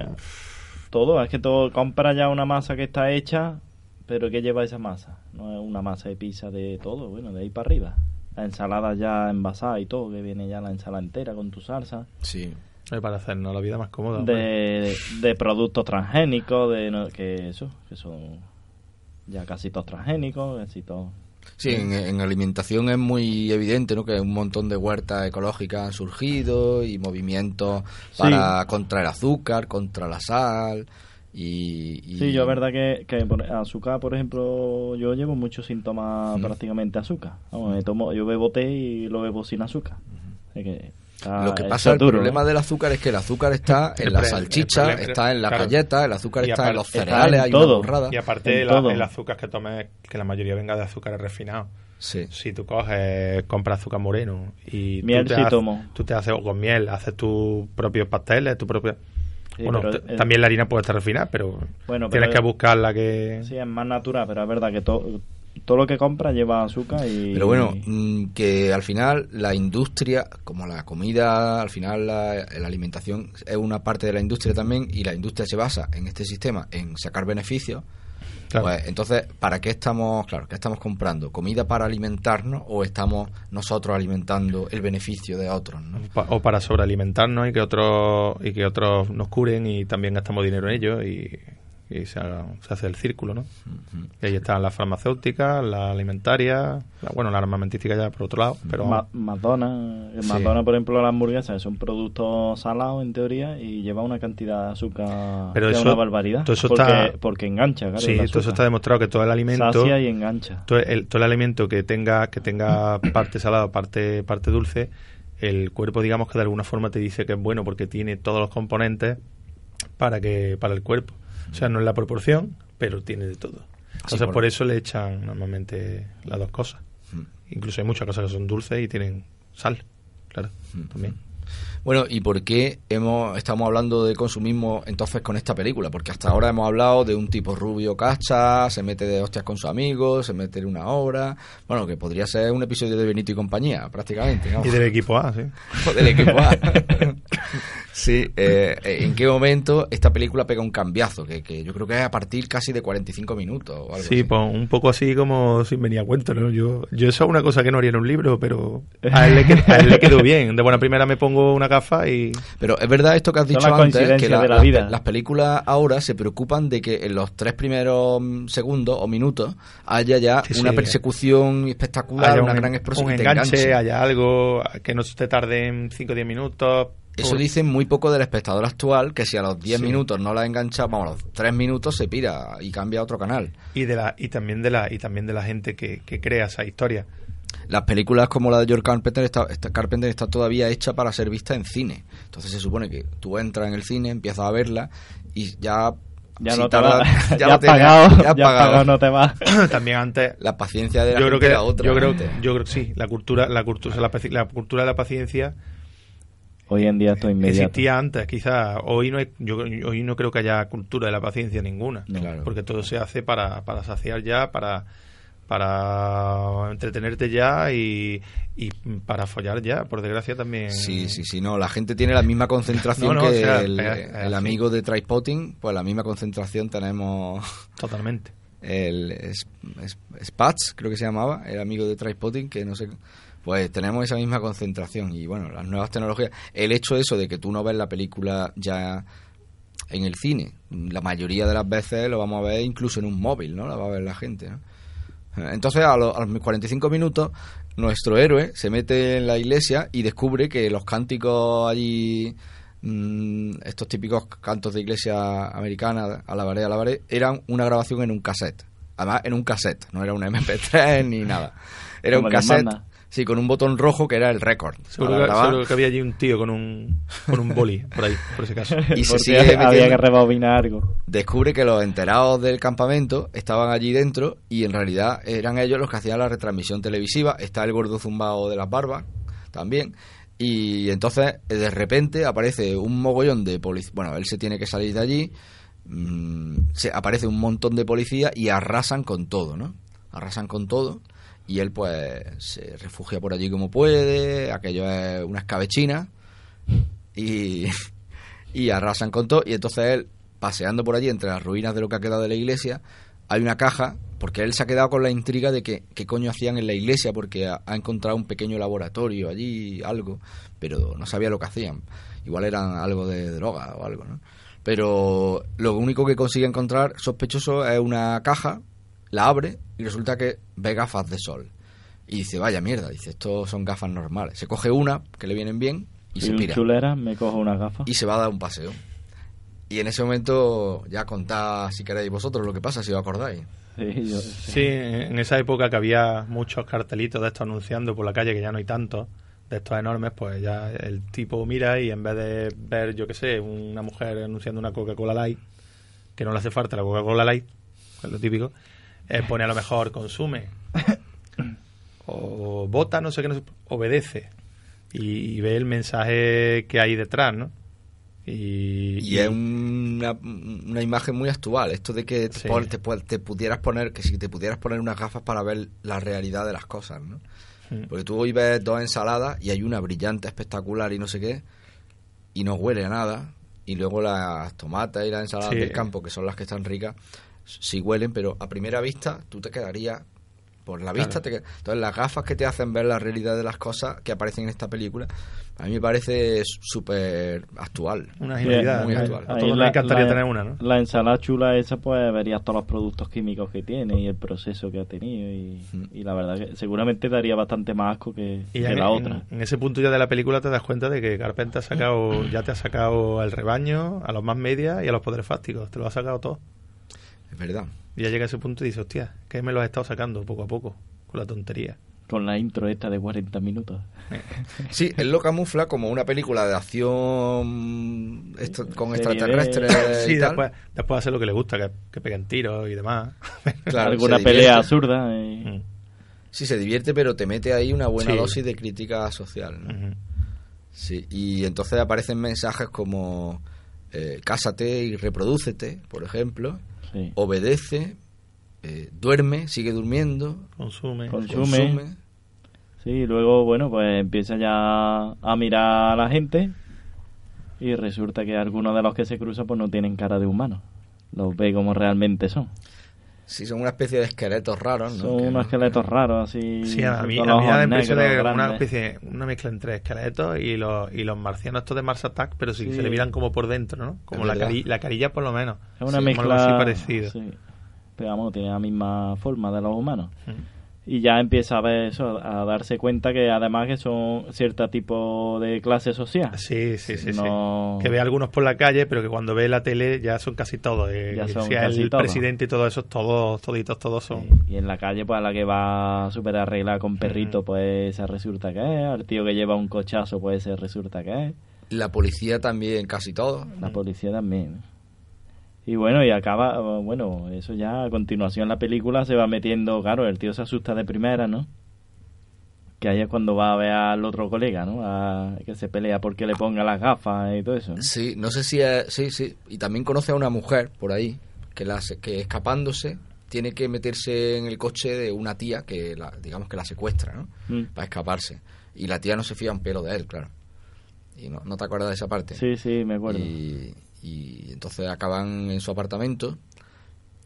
todo, es que todo compra ya una masa que está hecha, pero ¿qué lleva esa masa? No es una masa de pizza de todo, bueno, de ahí para arriba. La ensalada ya envasada y todo, que viene ya la ensalada entera con tu salsa. Sí. Eh, Para hacernos la vida más cómoda. De, de productos transgénicos, de no- que eso, que son ya casi todos transgénicos, casi todos. Sí, en, en alimentación es muy evidente, ¿no? Que un montón de huertas ecológicas han surgido y movimientos Sí. para contra el azúcar, contra la sal y, y- Sí, yo es verdad que, que por- azúcar, por ejemplo, yo llevo muchos síntomas prácticamente azúcar. Vamos, me tomo, yo bebo té y lo bebo sin azúcar. Así que Lo que eso pasa, es el duro, problema ¿no? del azúcar es que el azúcar está en El la pre- salchicha, está en las claro. galletas, el azúcar está en los cereales, en hay todo. una burrada. Y aparte la- el azúcar que tomes, que la mayoría venga de azúcares refinados. Sí. Si tú coges, compras azúcar moreno y Miel tú te sí haces- tomo. tú te haces o con miel, haces tus propios pasteles, tu propia... Sí, bueno, pero también la harina puede estar refinada, pero Bueno, tienes que buscar la que... Sí, es más natural, pero es verdad que to- todo lo que compra lleva azúcar y... Pero bueno, mm, que al final la industria, como la comida, al final la, la alimentación es una parte de la industria también y la industria se basa en este sistema, en sacar beneficios. Claro. Pues entonces, ¿para qué estamos, claro, qué estamos comprando? ¿Comida para alimentarnos o estamos nosotros alimentando el beneficio de otros? ¿no? O para sobrealimentarnos y que otros y que otros nos curen y también gastamos dinero en ello y, y se, haga- se hace el círculo, ¿no? Y ahí están las farmacéuticas, la alimentaria, la- bueno, la armamentística ya por otro lado, pero Ma- Madonna, Sí. Madonna, por ejemplo, la hamburguesa es un producto salado en teoría y lleva una cantidad de azúcar Pero que es eso- una barbaridad. todo eso porque, está- porque engancha, claro. sí, todo eso está demostrado que todo el alimento Sacia y engancha. todo el, todo el alimento que tenga que tenga parte salado, parte parte dulce, el cuerpo digamos que de alguna forma te dice que es bueno porque tiene todos los componentes para que para el cuerpo. O sea, no es la proporción, pero tiene de todo. Entonces por- por eso le echan normalmente las dos cosas. Incluso hay muchas cosas que son dulces y tienen sal, claro, también. Bueno, ¿y por qué hemos, estamos hablando de consumismo entonces con esta película? Porque hasta ahora hemos hablado de un tipo rubio cacha, se mete de hostias con sus amigos, se mete en una obra. Bueno, que podría ser un episodio de Benito y compañía, prácticamente. ¿no? Y del equipo A, sí. O del equipo A. sí, eh, ¿en qué momento esta película pega un cambiazo? Que, que yo creo que es a partir casi de 45 minutos o algo Sí, así. pues un poco así como sin venir a cuento, ¿no? Yo, yo eso es una cosa que no haría en un libro, pero a él, le qued- a él le quedó bien. De buena primera me pongo una gafa y... Pero es verdad esto que has dicho antes, que coincidencias la- de la las- vida. las películas ahora se preocupan de que en los tres primeros mm, segundos o minutos haya ya Sí, una sí. persecución espectacular, haya una un, gran explosión un te enganche, enganche. haya algo que no te tarde en 5 o 10 minutos. Eso Por- dice muy poco del espectador actual, que si a los 10 Sí. minutos no la ha enganchado, vamos, a los 3 minutos se pira y cambia a otro canal. Y, de la, y, también de la, y también de la gente que, que crea esa historia. Las películas como la de George Carpenter está, está- Carpenter está todavía hecha para ser vista en cine. Entonces se supone que tú entras en el cine, empiezas a verla y ya... Ya si no te va. Ya, has tienes, pagado, ya ya pagado, no te va. también antes... La paciencia de la yo creo que era otra. yo creo yo creo que sí la cultura la cultura la, la cultura de la paciencia Hoy en día esto es inmediato. existía antes quizás hoy no hay, yo hoy no creo que haya cultura de la paciencia ninguna Claro. porque todo se hace para, para saciar ya para para entretenerte ya y, y para follar ya por desgracia también Sí, sí, sí, no, la gente tiene la misma concentración No, no, que o sea, el, el así. amigo de Trispotting, pues la misma concentración tenemos totalmente el Spatz, creo que se llamaba, el amigo de Trispotting, que no sé, pues tenemos esa misma concentración y bueno, las nuevas tecnologías, el hecho eso de que tú no ves la película ya en el cine, la mayoría de las veces lo vamos a ver incluso en un móvil, ¿no? La va a ver la gente, ¿no? Entonces, a, lo- a los 45 minutos, nuestro héroe se mete en la iglesia y descubre que los cánticos allí, mm, estos típicos cantos de iglesia americana, alabaré, alabaré, eran una grabación en un cassette. Además, en un cassette, no era un MP3 ni nada. Era Como un cassette. manda. Sí, con un botón rojo que era el récord. Seguro que, grabar. seguro que había allí un tío con un, con un boli por ahí, por ese caso. Y se sigue había metiendo- que rebobinar algo. descubre que los enterados del campamento estaban allí dentro y en realidad eran ellos los que hacían la retransmisión televisiva. Está el gordo zumbao de las barbas también. Y entonces de repente aparece un mogollón de policías. Bueno, él se tiene que salir de allí. mm, se aparece un montón de policías y arrasan con todo, ¿no? Arrasan con todo. Y él pues se refugia por allí como puede. Aquello es una escabechina. Y, y arrasan con todo. Y entonces él, paseando por allí entre las ruinas de lo que ha quedado de la iglesia, hay una caja, porque él se ha quedado con la intriga de que qué coño hacían en la iglesia, porque ha, ha encontrado un pequeño laboratorio allí, algo, pero no sabía lo que hacían. Igual eran algo de droga o algo, ¿no? Pero lo único que consigue encontrar sospechoso es una caja, la abre y resulta que ve gafas de sol. Y dice, vaya mierda, dice, estos son gafas normales. Se coge una, que le vienen bien, y Soy se pira chulera, me cojo una gafa. y se va a dar un paseo. Y en ese momento ya contad si queréis vosotros lo que pasa, si os acordáis. Sí, yo- Sí, en esa época que había muchos cartelitos de estos anunciando por la calle, que ya no hay tantos, de estos enormes, pues ya el tipo mira y en vez de ver, yo qué sé, una mujer anunciando una Coca-Cola Light, que no le hace falta la Coca-Cola Light, que es lo típico, eh, pone a lo mejor consume, o vota, no sé qué, no sé, obedece, y, y ve el mensaje que hay detrás, ¿no? Y, Y es una, una imagen muy actual, esto de que te, Sí. pon- te pu- te pudieras poner, que si te pudieras poner unas gafas para ver la realidad de las cosas, ¿no? Mm. Porque tú hoy ves dos ensaladas y hay una brillante, espectacular y no sé qué, y no huele a nada, y luego las tomatas y las ensaladas Sí. del campo, que son las que están ricas, sí huelen, pero a primera vista tú te quedarías por la vista. Claro. te qued- Entonces las gafas que te hacen ver la realidad de las cosas que aparecen en esta película, a mí me parece súper actual. Una genialidad, actual. A todos nos encantaría tener una, ¿no? La ensalada chula esa, pues verías todos los productos químicos que tiene y el proceso que ha tenido. Y, y la verdad que seguramente daría bastante más asco que, Y que ya en, la en- otra. en ese punto ya de la película te das cuenta de que Carpenter ha sacado, ya te ha sacado al rebaño, a los más medias y a los poderes fácticos. Te lo ha sacado todo. Es verdad. Y ya llega ese punto y dices, hostia, que me lo has estado sacando poco a poco, con la tontería. Con la intro esta de 40 minutos. Sí, él lo camufla como una película de acción esto- con extraterrestres Sí, y tal. después, después hace lo que le gusta, que, que peguen tiros y demás. Claro, Alguna pelea absurda. y- Mm. Sí, se divierte, pero te mete ahí una buena Sí. dosis de crítica social. Sí, y entonces aparecen mensajes como eh, cásate y reprodúcete, por ejemplo, Sí. obedece, eh, duerme, sigue durmiendo, Consume. Consume. Sí, y luego, bueno, pues empieza ya a mirar a la gente y resulta que algunos de los que se cruzan pues no tienen cara de humanos. Los ve como realmente son. Sí, son una especie de esqueletos raros, ¿no? Son Que- unos esqueletos raros, así. Sí, a mí, a mí me da la impresión de una especie, una mezcla entre esqueletos y los, y los marcianos estos de Mars Attack, pero sí, Sí. se le miran como por dentro, ¿no? Como la, cari- la carilla por lo menos. Es una Sí, como algo mezcla. así parecido. sí. Pero vamos, tiene la misma forma de los humanos. Mm. Y ya empieza a ver eso, a darse cuenta que además que son cierto tipo de clase social. Sí, sí, sí, sí. Que ve algunos por la calle, pero que cuando ve la tele ya son casi todos. eh, Ya son sea casi el todos. presidente y todos esos, todos, toditos, todos son. Y en la calle, pues a la que va súper arreglada con perrito, pues se resulta que es. Al tío que lleva un cochazo, pues se resulta que es. La policía también, casi todo. La policía también. Y bueno, y acaba, bueno, eso ya a continuación la película se va metiendo, claro, el tío se asusta de primera, ¿no? Que ahí es cuando va a ver al otro colega, ¿no? A- que se pelea porque le ponga las gafas y todo eso, ¿no? Sí, no sé si es, sí, sí. Y también conoce a una mujer por ahí que, la, que escapándose tiene que meterse en el coche de una tía que, la, digamos que la secuestra, ¿no? Mm. Para escaparse. Y la tía no se fía un pelo de él, claro. Y no, ¿no te acuerdas de esa parte? Sí, sí, me acuerdo. Y, y entonces acaban en su apartamento.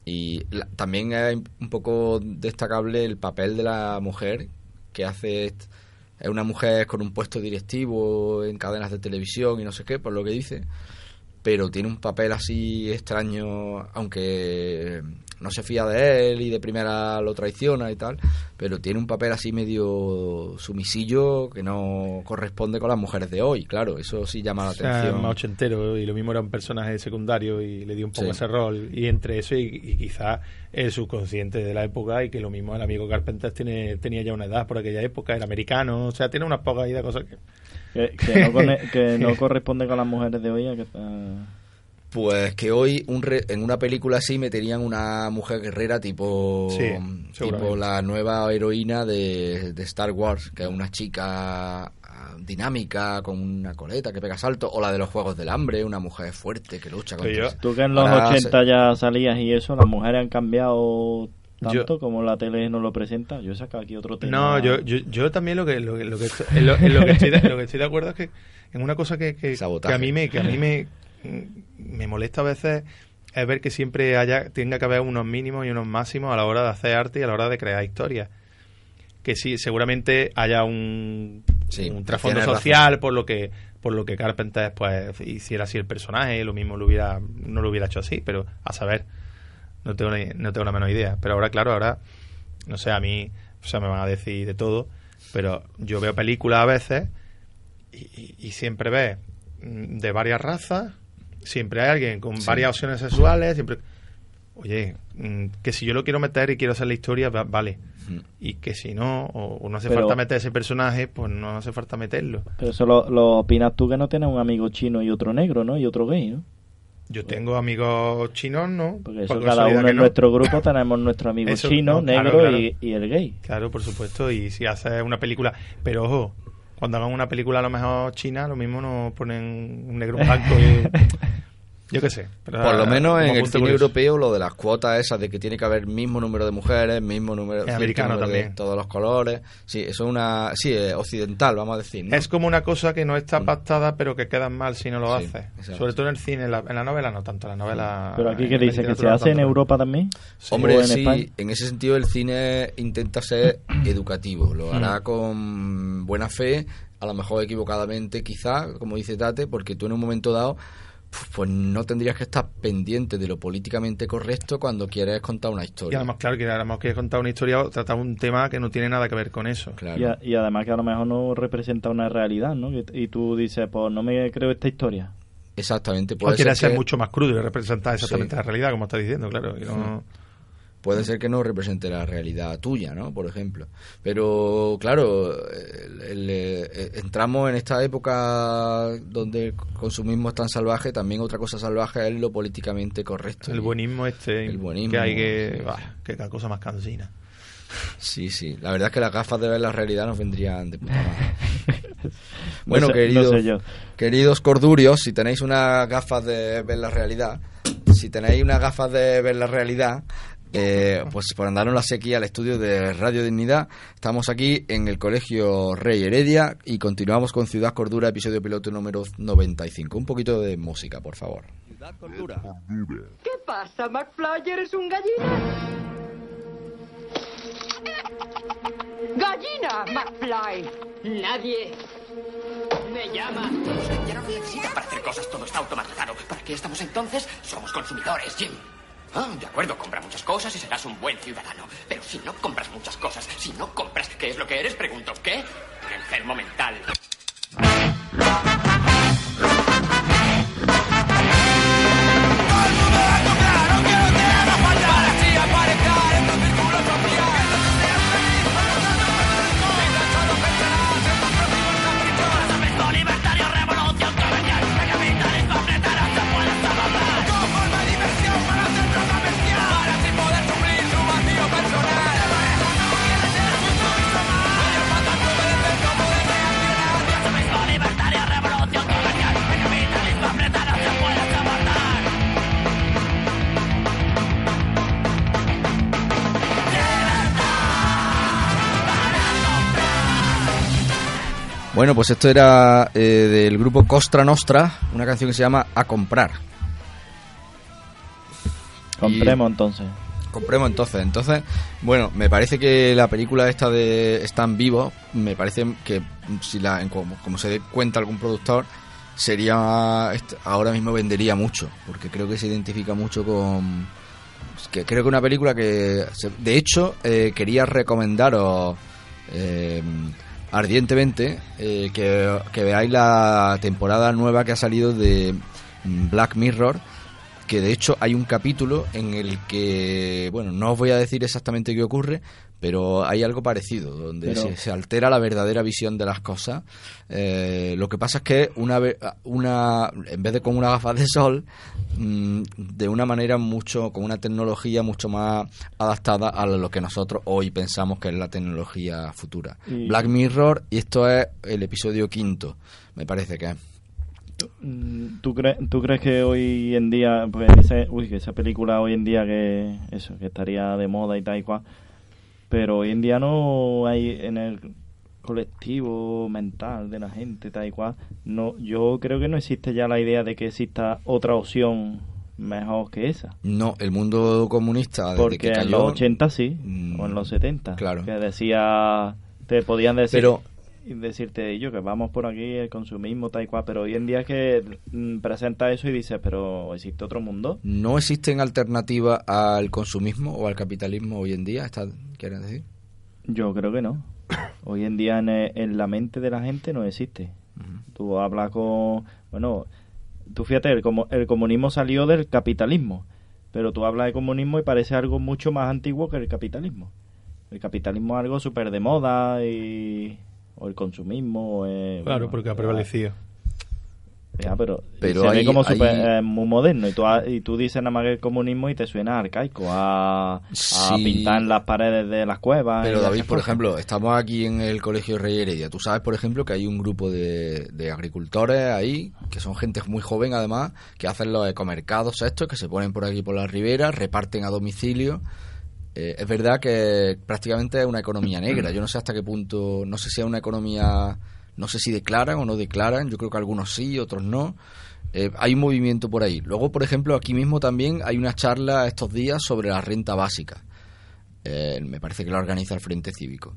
Y la- también es un poco destacable el papel de la mujer que hace. Es una mujer con un puesto directivo en cadenas de televisión y no sé qué, por lo que dice. Pero tiene un papel así extraño, aunque no se fía de él y de primera lo traiciona y tal, pero tiene un papel así medio sumisillo que no corresponde con las mujeres de hoy, claro, eso sí llama la O sea, atención. más ochentero y lo mismo era un personaje secundario y le dio un poco Sí. ese rol y entre eso y, y quizás el subconsciente de la época y que lo mismo el amigo Carpenter tiene, tenía ya una edad por aquella época, era americano, o sea, tiene unas pocas ahí de cosas que... Que, que no, que no corresponde con las mujeres de hoy. a que está- Pues que hoy un re- en una película así meterían una mujer guerrera tipo, Sí, tipo la nueva heroína de, de Star Wars, que es una chica ah, dinámica con una coleta que pega salto, o la de los Juegos del Hambre, una mujer fuerte que lucha contra... Tú que en los Ahora 80 ya salías y eso, las mujeres han cambiado tanto Yo- como la tele nos lo presenta. Yo he sacado aquí otro tema. No, yo, yo, yo también lo que, lo, que- lo que estoy, en lo, en lo que estoy de, lo que estoy de acuerdo es que en una cosa que, que, que a mí me que a mí me, me molesta a veces es ver que siempre haya tenga que haber unos mínimos y unos máximos a la hora de hacer arte y a la hora de crear historias. Que sí, seguramente haya un, un trasfondo razón. social por lo que por lo que Carpenter pues hiciera así el personaje, lo mismo lo hubiera no lo hubiera hecho así, pero a saber no tengo ni- no tengo la menor idea. Pero ahora, claro, ahora, no sé, a mí, o sea, me van a decir de todo, pero yo veo películas a veces y, y- y siempre ves mm, de varias razas, siempre hay alguien con Sí. varias opciones sexuales, siempre... Oye, mm, que si yo lo quiero meter y quiero hacer la historia, va- vale. Y que si no, o, o no hace Pero- falta meter ese personaje, pues no hace falta meterlo. Pero eso lo, lo opinas tú que no tienes un amigo chino y otro negro, ¿no? Y otro gay, ¿no? Yo tengo amigos chinos, ¿no? Porque eso Por cada uno en no. nuestro grupo tenemos nuestro amigo Eso, chino, no, claro, negro claro. Y, y el gay. Claro, por supuesto. Y si haces una película. Pero ojo, cuando hagan una película a lo mejor china, lo mismo no ponen un negro blanco. y- Yo qué sé. pero, Por lo menos en el cine curioso. europeo lo de las cuotas esas de que tiene que haber mismo número de mujeres, mismo número, cierto americano número de también. todos los colores. Sí, eso es una sí, occidental, vamos a decir, ¿no? Es como una cosa que no está pactada, pero que queda mal si no lo Sí, haces. exacto. Sobre todo en el cine, en la, en la novela no tanto, la novela. Pero aquí en que dice que se hace en. Europa también. Hombre, ¿O en sí, España? en ese sentido el cine intenta ser educativo, lo hará Mm. con buena fe, a lo mejor equivocadamente quizá, como dice Tate, porque tú en un momento dado pues no tendrías que estar pendiente de lo políticamente correcto cuando quieres contar una Y historia. además, claro, que además que contar una historia o tratar un tema que no tiene nada que ver con eso. Y, a- y además que a lo mejor no representa una realidad, ¿no? Que- Y tú dices, pues no me creo esta historia. Exactamente, O puede quiere ser ser que- mucho más crudo y representar exactamente Sí. la realidad, como está diciendo, claro. y no- Puede ser que no represente la realidad tuya, ¿no? Por ejemplo. Pero, claro, el- el, eh, entramos en esta época donde el consumismo es tan salvaje, también otra cosa salvaje es lo políticamente correcto. El buenismo este El buenismo, que hay que... sí, bah, que cada cosa más cansina. Sí, sí. La verdad es que las gafas de ver la realidad nos vendrían de puta madre. bueno, sé- queridos, no sé yo. queridos cordurios, si tenéis unas gafas de ver la realidad, si tenéis unas gafas de ver la realidad, eh, pues por andarnos la sequía al estudio de Radio Dignidad, estamos aquí en el Colegio Rey Heredia y continuamos con Ciudad Cordura, episodio piloto número 95. Un poquito de música, por favor. ¿Qué pasa, McFly? ¿Eres un gallina? ¡Gallina, McFly! Nadie me llama. Ya no necesita para hacer cosas, todo está automatizado. ¿Para qué estamos entonces? Somos consumidores, Jim. Ah, de acuerdo, compra muchas cosas y serás un buen ciudadano. Pero si no compras muchas cosas, si no compras, ¿qué es lo que eres? Pregunto, ¿qué? Un enfermo mental. Pues esto era eh, del grupo Costra Nostra, una canción que se llama A Comprar. Compremos entonces. Compremos entonces. Entonces, bueno, me parece que la película esta de Están vivos, me parece que si la, como, como se dé cuenta algún productor, sería est- ahora mismo vendería mucho, porque creo que se identifica mucho con que creo que una película que, de hecho, eh, quería recomendaros eh, ardientemente eh, que, que veáis la temporada nueva que ha salido de mm, Black Mirror, que de hecho hay un capítulo en el que, bueno, no os voy a decir exactamente qué ocurre, pero hay algo parecido, donde Pero- se, se altera la verdadera visión de las cosas. Eh, lo que pasa es que una, ve- una en vez de con una gafas de sol, mm, de una manera mucho, con una tecnología mucho más adaptada a lo que nosotros hoy pensamos que es la tecnología futura. Y- Black Mirror, y esto es el episodio quinto, me parece que es. Mm, ¿Tú, crees ¿Tú crees que hoy en día, pues dice, uy, que esa película hoy en día que eso, que estaría de moda y tal y cual, pero hoy en día no hay en el colectivo mental de la gente tal y cual, no, yo creo que no existe ya la idea de que exista otra opción mejor que esa. No, el mundo comunista desde Porque que en los 80 sí, Mm, o en los 70, claro. que decía, te podían decir, Pero- decirte ellos que vamos por aquí, el consumismo, tal y cual, pero hoy en día es que mm, presenta eso y dice, pero ¿existe otro mundo? ¿No existen alternativas al consumismo o al capitalismo hoy en día? ¿Está, ¿Quieres decir? Yo creo que no. Hoy en día en, en la mente de la gente no existe. Tú hablas con... Bueno, tú fíjate, el, comu- el comunismo salió del capitalismo, pero tú hablas de comunismo y parece algo mucho más antiguo que el capitalismo. El capitalismo es algo súper de moda y... O el consumismo. eh, Claro, bueno, porque ha prevalecido. Ya, pero, Pero se ve como hay- súper, eh, muy moderno y tú, y tú dices nada más que el comunismo y te suena arcaico, a, pintar en las paredes de las cuevas. Pero David, por ejemplo, estamos aquí en el Colegio Rey Heredia. Tú sabes, por ejemplo, que hay un grupo de, de agricultores ahí, que son gente muy joven además, que hacen los ecomercados estos, que se ponen por aquí por la ribera, reparten a domicilio. Eh, es verdad que prácticamente es una economía negra. Yo no sé hasta qué punto, no sé si es una economía, no sé si declaran o no declaran. Yo creo que algunos sí, otros no. Eh, hay un movimiento por ahí. Luego, por ejemplo, aquí mismo también hay una charla estos días sobre la renta básica. Eh, me parece que la organiza el Frente Cívico.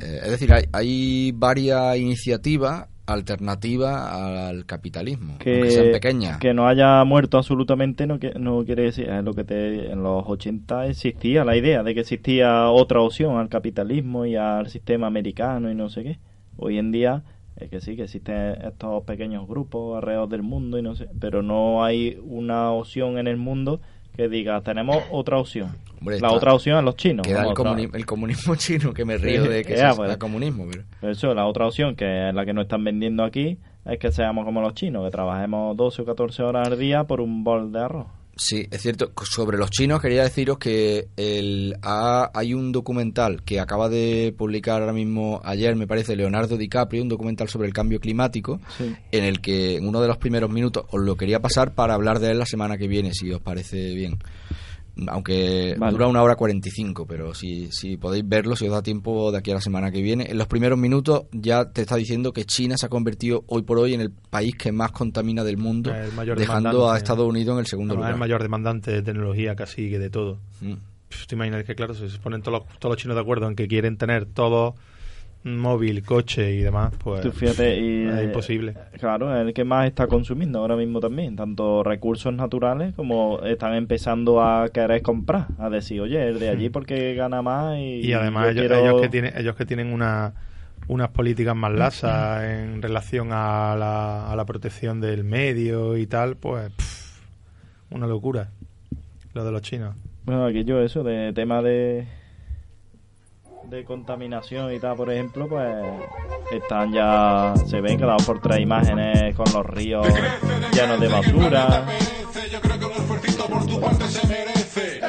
Eh, es decir, hay, hay varias iniciativas alternativas al capitalismo, aunque sean pequeñas. que no haya muerto absolutamente no, que, no quiere decir es lo que te, en los 80 existía la idea de que existía otra opción al capitalismo y al sistema americano y no sé qué hoy en día es que sí que existen estos pequeños grupos alrededor del mundo y no sé pero no hay una opción en el mundo que diga tenemos otra opción Hombre, la está- otra opción es los chinos Queda el, comuni- comunismo chino, que me río de que sea pues. comunismo. Pero Eso, la otra opción, que es la que nos están vendiendo aquí, es que seamos como los chinos, que trabajemos 12 o 14 horas al día por un bol de arroz. Sí, es cierto. Sobre los chinos quería deciros que el, ha- hay un documental que acaba de publicar ahora mismo ayer, me parece, Leonardo DiCaprio, un documental sobre el cambio climático, Sí. en el que en uno de los primeros minutos os lo quería pasar para hablar de él la semana que viene, si os parece bien. Aunque Vale. dura una hora 45, pero si, si podéis verlo, si os da tiempo de aquí a la semana que viene. En los primeros minutos ya te está diciendo que China se ha convertido hoy por hoy en el país que más contamina del mundo, El mayor dejando a Estados Unidos en el segundo lugar. el mayor demandante de tecnología casi que de todo. Mm. Pff, Te imaginas que, claro, si se ponen todos los, todos los chinos de acuerdo en que quieren tener todo móvil, coche y demás, pues Tú fíjate, y, es eh, imposible. Claro, es el que más está consumiendo ahora mismo también, tanto recursos naturales como están empezando a querer comprar, a decir, oye, el de allí porque gana más y, Y además ellos, quiero- ellos que tienen ellos que tienen una unas políticas más lasas en relación a la, a la protección del medio y tal, pues pff, una locura lo de los chinos. Bueno, aquí yo eso, de tema de de contaminación y tal, por ejemplo, pues están ya, se ven cada dos por tres imágenes con los ríos llenos de basura.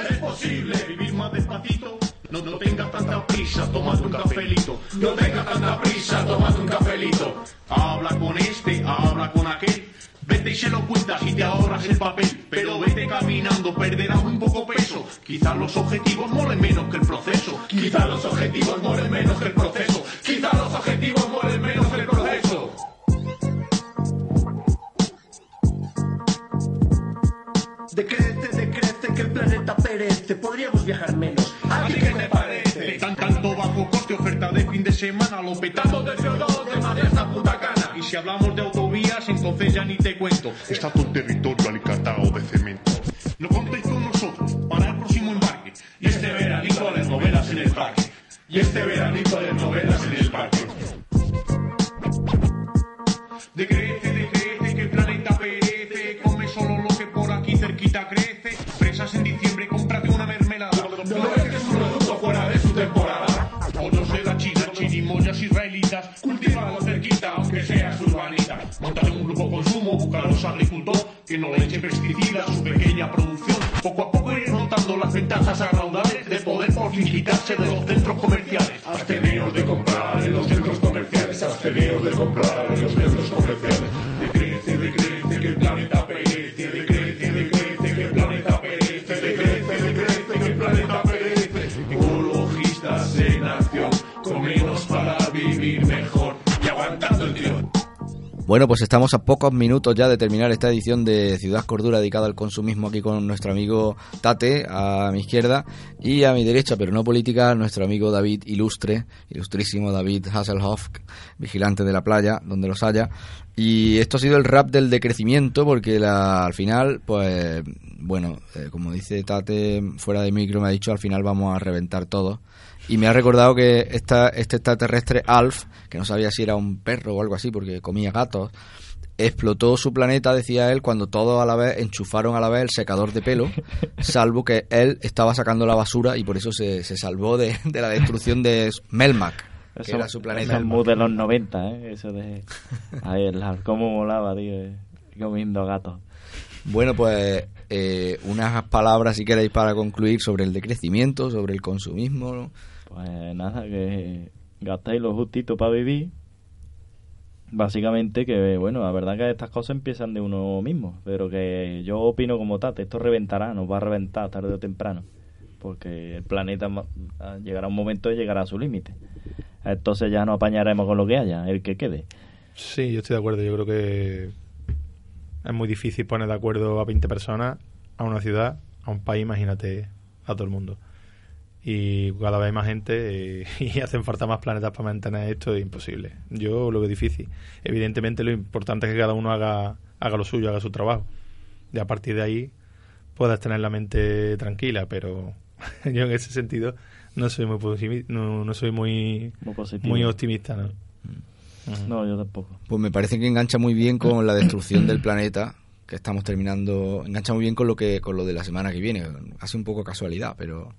Es posible vivir más despacito. No, no tengas tanta prisa, tómate un cafelito. No tengas tanta prisa, tómate un cafelito. Habla con este, habla con aquel. Y se lo cuentas y te ahorras el papel. Pero vete caminando, perderás un poco peso. Quizás los objetivos molen menos que el proceso. Quizás los objetivos molen menos que el proceso. Quizás los objetivos molen menos que el proceso. Decrece, decrece que el planeta perece. Podríamos viajar menos. ¿A ti qué te parece? Tan, tanto bajo coste, oferta de fin de semana, lo petamos de CO2 de Madrid hasta Punta Cana. Y si hablamos de entonces ya ni te cuento. Está el territorio alicatado consumo, búscalos agricultor. Que no le eche pesticidas a su pequeña producción. Poco a poco ir notando las ventajas a raudales de poder por de los centros comerciales. Absteneos de comprar en los centros comerciales. Absteneos de comprar en los centros Bueno, pues estamos a pocos minutos ya de terminar esta edición de Ciudad Cordura dedicada al consumismo aquí con nuestro amigo Tate a mi izquierda y a mi derecha, pero no política, nuestro amigo David Ilustre, ilustrísimo David Hasselhoff, vigilante de la playa, donde los haya. Y esto ha sido el rap del decrecimiento porque la- al final, pues bueno, eh, como dice Tate fuera de micro, me ha dicho al final vamos a reventar todo. Y me ha recordado que esta, este extraterrestre Alf, que no sabía si era un perro o algo así porque comía gatos, explotó su planeta, decía él, cuando todos a la vez enchufaron a la vez el secador de pelo, salvo que él estaba sacando la basura y por eso se, se salvó de, de la destrucción de Melmac, que Eso- era su planeta. Es muy de los 90, ¿eh? Eso de... El Hulk, cómo molaba, tío, eh, comiendo gatos. Bueno, pues eh, unas palabras, si queréis, para concluir sobre el decrecimiento, sobre el consumismo. ¿no? Pues nada, que gastáis lo justito para vivir. Básicamente que, bueno, la verdad que estas cosas empiezan de uno mismo, pero que yo opino como Tate, esto reventará, nos va a reventar tarde o temprano, porque el planeta ah, llegará un momento y llegará a su límite. Entonces ya nos apañaremos con lo que haya, el que quede. Sí, yo estoy de acuerdo. Yo creo que es muy difícil poner de acuerdo a 20 personas, a una ciudad, a un país, imagínate, a todo el mundo. Y cada vez hay más gente eh, y hacen falta más planetas para mantener esto, es imposible. Yo lo veo difícil. Evidentemente lo importante es que cada uno haga, haga lo suyo, haga su trabajo. Y a partir de ahí puedas tener la mente tranquila, pero yo en ese sentido no soy muy no, no soy muy, Muy muy optimista, ¿no? No, yo tampoco. Pues me parece que engancha muy bien con la destrucción del planeta que estamos terminando. Engancha muy bien con lo que con lo de la semana que viene. Hace un poco casualidad, pero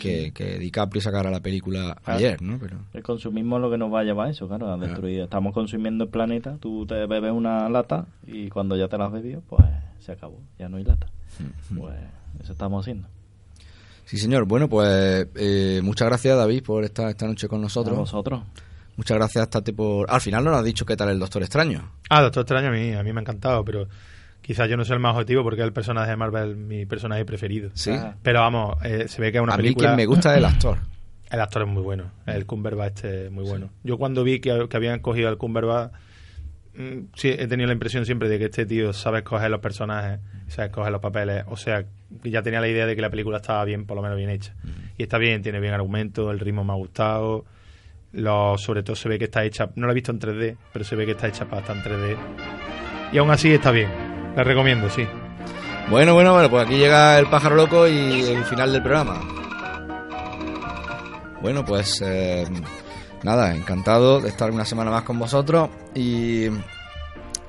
que, Sí. que DiCaprio sacara la película ayer, ¿no? Pero El consumismo es lo que nos va a llevar a eso, claro, a destruir. Estamos consumiendo el planeta, tú te bebes una lata y cuando ya te la has bebido, pues se acabó, ya no hay lata. Pues eso estamos haciendo. sí, señor. Bueno, pues eh, muchas gracias, David, por estar esta noche con nosotros. A vosotros. Muchas gracias, Tate, por. Al final no nos has dicho qué tal el Doctor Extraño. Ah, Doctor Extraño a mí, a mí me ha encantado, pero quizás yo no soy el más objetivo porque el personaje de Marvel mi personaje preferido. Sí. Pero vamos, eh, se ve que es una a mí película... quien me gusta es el actor. El actor es muy bueno, el Cumberbatch este es muy bueno. Yo cuando vi que, que habían cogido al Cumberbatch, mm, sí, he tenido la impresión siempre de que este tío sabe escoger los personajes, sabe escoger los papeles, o sea, que ya tenía la idea de que la película estaba bien, por lo menos bien hecha. Y está bien, tiene bien argumento, el ritmo me ha gustado, lo, sobre todo se ve que está hecha, no la he visto en 3D, pero se ve que está hecha para estar en 3D. Y aún así está bien, la recomiendo, sí. Bueno, bueno, bueno, pues aquí llega el pájaro loco y el final del programa. Bueno, pues eh, nada, encantado de estar una semana más con vosotros y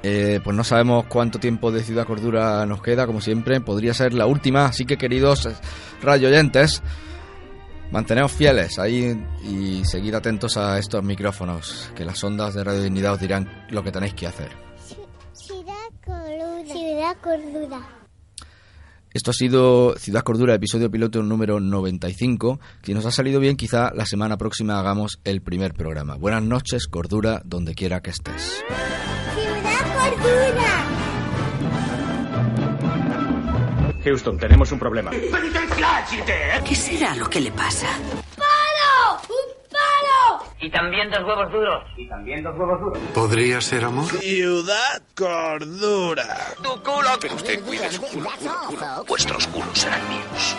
eh, pues no sabemos cuánto tiempo de Ciudad Cordura nos queda, como siempre, podría ser la última, así que queridos radio oyentes, manteneos fieles ahí y seguid atentos a estos micrófonos, que las ondas de Radio Dignidad os dirán lo que tenéis que hacer. Ciudad Cordura. Ciudad Cordura. Esto ha sido Ciudad Cordura, episodio piloto número 95. Si nos ha salido bien, quizá la semana próxima hagamos el primer programa. Buenas noches, Cordura, donde quiera que estés. Ciudad Cordura. Houston, tenemos un problema. ¿Qué será lo que le pasa? ¡Palo! ¡Un palo! Y también dos huevos duros. Y también dos huevos duros. ¿Podría ser amor? Ciudad Cordura. Tu culo. Pero usted cuide su culo, culo, culo. Vuestros culos serán míos.